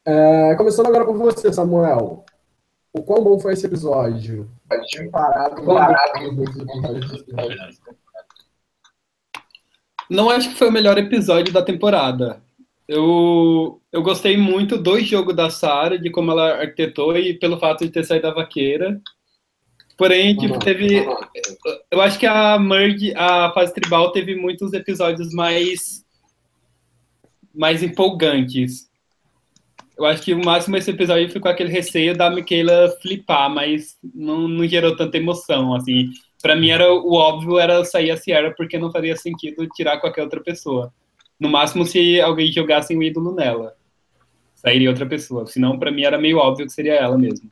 É, começando agora por você, Samuel. O quão bom foi esse episódio? Outros episódios. Não acho que foi o melhor episódio da temporada. Eu, eu gostei muito do jogo da Sarah, de como ela arquitetou e pelo fato de ter saído da vaqueira. Porém, tipo, Uhum. teve. Eu acho que a Merge, a fase tribal, teve muitos episódios mais. mais empolgantes. Eu acho que o máximo esse episódio ficou aquele receio da Michaela flipar, mas não, não gerou tanta emoção, assim. Pra mim era o óbvio era sair a Sierra porque não faria sentido tirar qualquer outra pessoa. No máximo se alguém jogasse um ídolo nela. Sairia outra pessoa. Senão, pra mim era meio óbvio que seria ela mesmo.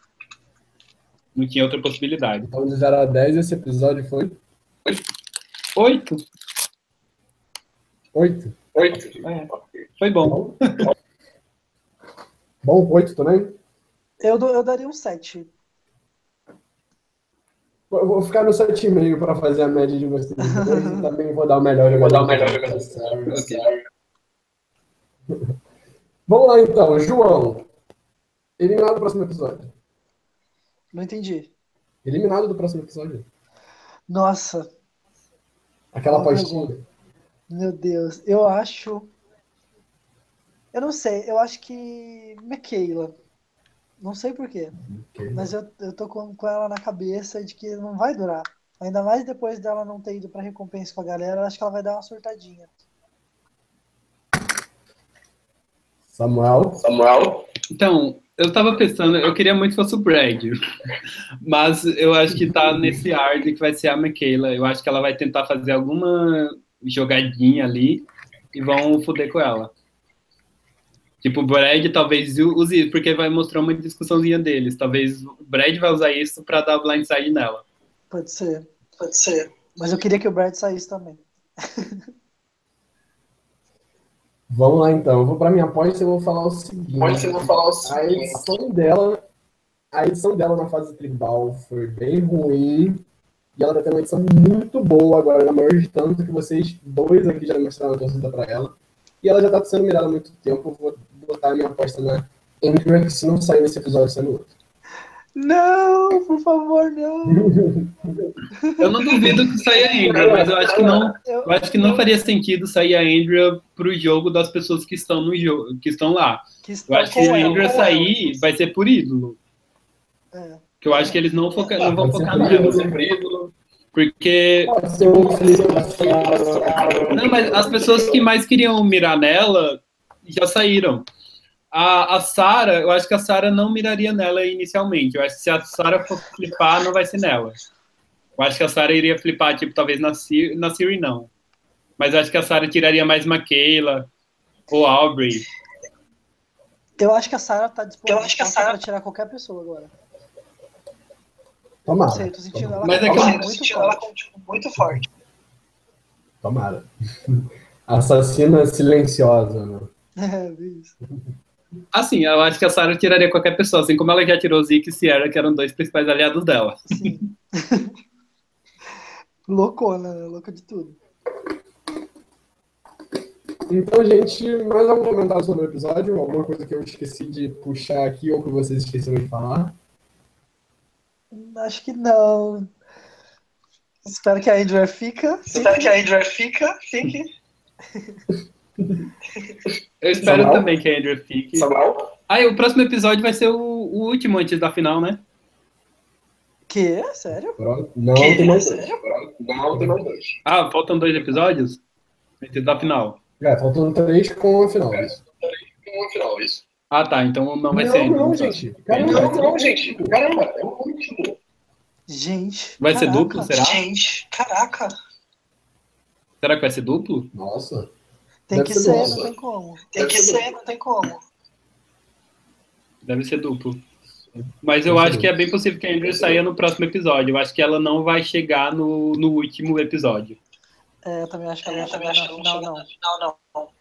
Não tinha outra possibilidade. Então, de 0 a 10, esse episódio foi Oito. 8. Oito. É, foi bom. Bom, 8 também? Eu, eu daria um 7. Eu vou ficar no 7,5 para fazer a média de vocês. também vou dar o melhor jogador. Vou dar o melhor jogador. Vamos lá então, João. Eliminado do próximo episódio. Não entendi. Eliminado do próximo episódio. Nossa, Aquela apostinha. meu Deus. Eu acho. Eu não sei, eu acho que. Michaela. Não sei porquê. Mas eu, eu tô com, com ela na cabeça de que não vai durar. Ainda mais depois dela não ter ido pra recompensa com a galera, eu acho que ela vai dar uma surtadinha. Samuel. Samuel. Então, eu tava pensando, eu queria muito que fosse o Brad. Mas eu acho que tá nesse ar de que vai ser a Michaela. Eu acho que ela vai tentar fazer alguma jogadinha ali e vão foder com ela. Tipo, o Brad talvez use isso, porque vai mostrar uma discussãozinha deles. Talvez o Brad vai usar isso pra dar blindside nela. Pode ser. Pode ser. Mas eu queria que o Brad saísse também. Vamos lá então. Eu vou para minha aposta e eu vou falar o seguinte. Pode ser, vou falar o A seguinte. edição dela, a edição dela na fase tribal foi bem ruim. E ela tá tendo uma edição muito boa agora na Merge, tanto que vocês dois aqui já mostraram a torcida pra ela. E ela já tá sendo mirada há muito tempo. Eu vou botar a minha aposta na Andrew, que se não sair nesse episódio, sai no outro. Não, por favor, não. Eu não duvido que saia a Andrea, mas eu acho que não. Eu, acho que não faria sentido sair a Andrea pro jogo das pessoas que estão no jogo, que estão lá. que Eu acho que a Andrea sair, vai ser por ídolo. É. Que eu acho que eles não, foca, não vão focar Príbulo. nela. Porque. Não, mas as pessoas que mais queriam mirar nela já saíram. A, a Sarah, eu acho que a Sarah não miraria nela inicialmente. Eu acho que se a Sarah for flipar, não vai ser nela. Eu acho que a Sarah iria flipar, tipo, talvez na Siri, na Siri não. Mas eu acho que a Sarah tiraria mais Michaela ou Aubrey. Eu acho que a Sarah tá disponível Eu acho que a Sarah- pra tirar qualquer pessoa agora. Tomara. Sei, tô sentindo ela Mas é com que eu- uma Eu muito senti ela forte. com, tipo, muito forte. Tomara. Assassina silenciosa, né? É, isso. Assim, eu acho que a Sarah tiraria qualquer pessoa, assim como ela já tirou Zeke e Sierra, que eram dois principais aliados dela. Sim. Loucona, né? Louca de tudo. Então, gente, mais algum comentário sobre o episódio? Alguma coisa que eu esqueci de puxar aqui ou que vocês esqueceram de falar? Acho que não. Espero que a Andrew fica. Espero que a Andrew fica, fique. Eu espero Samuel? também que a Andrew fique. Ah, e o próximo episódio vai ser o, o último antes da final, né? Que? Sério? Não, Que? tem mais dois. Sério? Não, tem mais dois. Ah, faltam dois episódios? Antes da final. É, faltam três com a final. Isso. No final, isso. Ah, tá. Então não vai não, ser. não, então. gente. Caramba, Não, não, gente. Caramba, é um último. Gente. Vai ser caraca. duplo, será? Gente, caraca. Será que vai ser duplo? Nossa. Tem Deve que ser ser, nossa. não tem como. Tem Deve que ser ser, não tem como. Deve ser duplo. Mas eu acho ser que é bem possível que a Andrew saia no próximo episódio. Eu acho que ela não vai chegar no, no último episódio. É, eu também acho que ela Eu não também chega acho na que não final, não. não.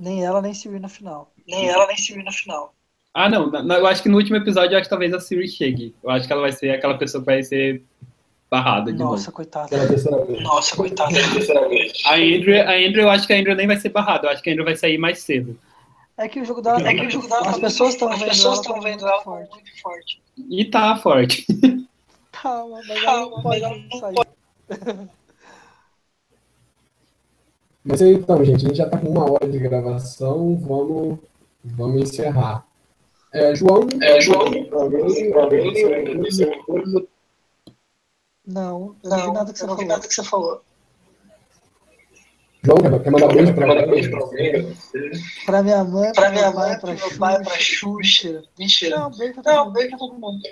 Nem ela, nem Siri na final. Nem ela, nem Siri na final. Ah, não. na- na- Eu acho que no último episódio, eu acho que talvez a Siri chegue. Eu acho que ela vai ser aquela pessoa que vai ser barrada de Nossa, novo. coitada. Nossa, coitada. A Andrew, a Andrew, eu acho que a Andrew nem vai ser barrada. Eu acho que a Andrew vai sair mais cedo. É que o jogo dela É que o jogo dela As tá pessoas estão As vendo pessoas ela estão como vendo ela como forte. muito forte. E tá forte. Calma, mas ela Calma, não pode ela não. Mas então, gente, a gente já tá com uma hora de gravação. Vamos, vamos encerrar. É, João, É, João, alguém, alguém? Não, eu não vi Não, nada que você não falou. nada que você falou. João, quer, mandar beijo pra Mandar alguém? beijo pra alguém? Pra minha mãe, Pra pra minha meu pai, mãe, pra pro meu pai, pra Xuxa. Mentira. Não, beijo pra Não, todo mundo. beijo pra todo mundo.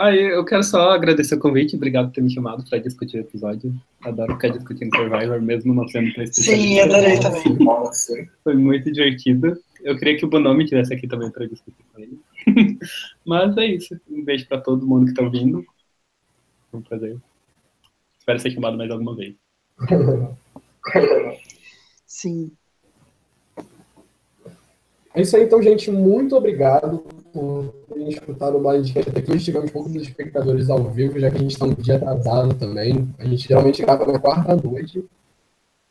Aí eu quero só agradecer o convite. Obrigado por ter me chamado para discutir o episódio. Adoro ficar discutindo Survivor, mesmo não sendo tão Sim, adorei também. Nossa. Foi muito divertido. Eu queria que o Bonomi estivesse aqui também para discutir com ele. Mas é isso. Um beijo para todo mundo que está ouvindo. Foi um prazer. Espero ser chamado mais alguma vez. Sim. É isso aí, então, gente. Muito obrigado por terem escutado o Blindcast aqui. Tivemos poucos espectadores ao vivo, já que a gente está um dia atrasado também. A gente geralmente grava na quarta noite.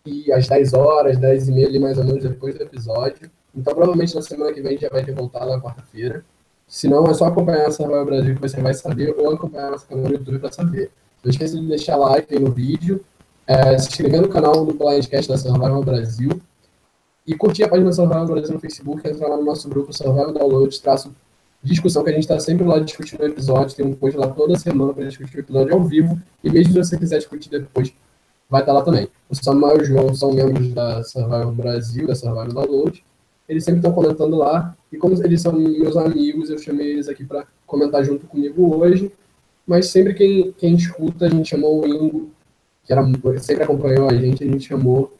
E às 10 horas, 10 e meia, mais ou menos, depois do episódio. Então, provavelmente na semana que vem já vai ter voltado na quarta-feira. Se não, é só acompanhar a Survival Brasil que você vai saber, ou acompanhar nossa canal no YouTube para saber. Não esqueça de deixar like no vídeo, é, se inscrever no canal do Blindcast da Survival Brasil e curtir a página Survival Brasil no Facebook, entrar lá no nosso grupo Survival Download, traço discussão, que a gente está sempre lá discutindo o episódio, tem um post lá toda semana para discutir o episódio ao vivo, e mesmo se você quiser discutir depois, vai estar lá também. O Samuel e o João são membros da Survival Brasil, da Survival Download, eles sempre estão comentando lá, e como eles são meus amigos, eu chamei eles aqui para comentar junto comigo hoje, mas sempre quem, quem escuta, a gente chamou o Ingo, que era, sempre acompanhou a gente, a gente chamou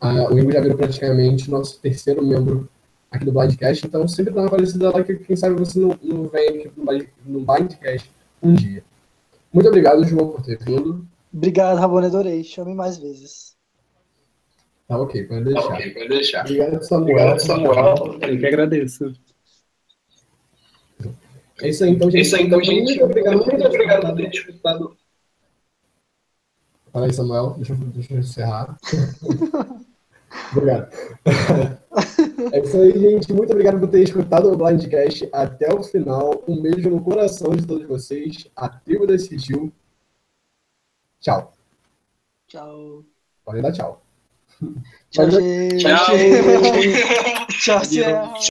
ah, o Ingo já virou praticamente nosso terceiro membro aqui do Blindcast, então sempre dá uma aparecida lá que quem sabe você não, não vem aqui no, Blind- no Blindcast um dia. Muito obrigado, João, por ter vindo. Obrigado, Rabone, adorei. Chame mais vezes. Tá ok, pode deixar. pode deixar. Obrigado, Samuel. Obrigado, Samuel. Eu que agradeço. É isso aí, então, gente. É isso aí, então, gente. Muito obrigado, Muito obrigado por ter escutado. Fala aí, Samuel. Deixa eu, deixa eu encerrar. obrigado. É isso aí, gente. Muito obrigado por ter escutado o Blindcast até o final. Um beijo no coração de todos vocês. A tribo decidiu. Tchau. Tchau. Podem dar tchau. Tchau, Pode- gente. Tchau. Tchau, tchau.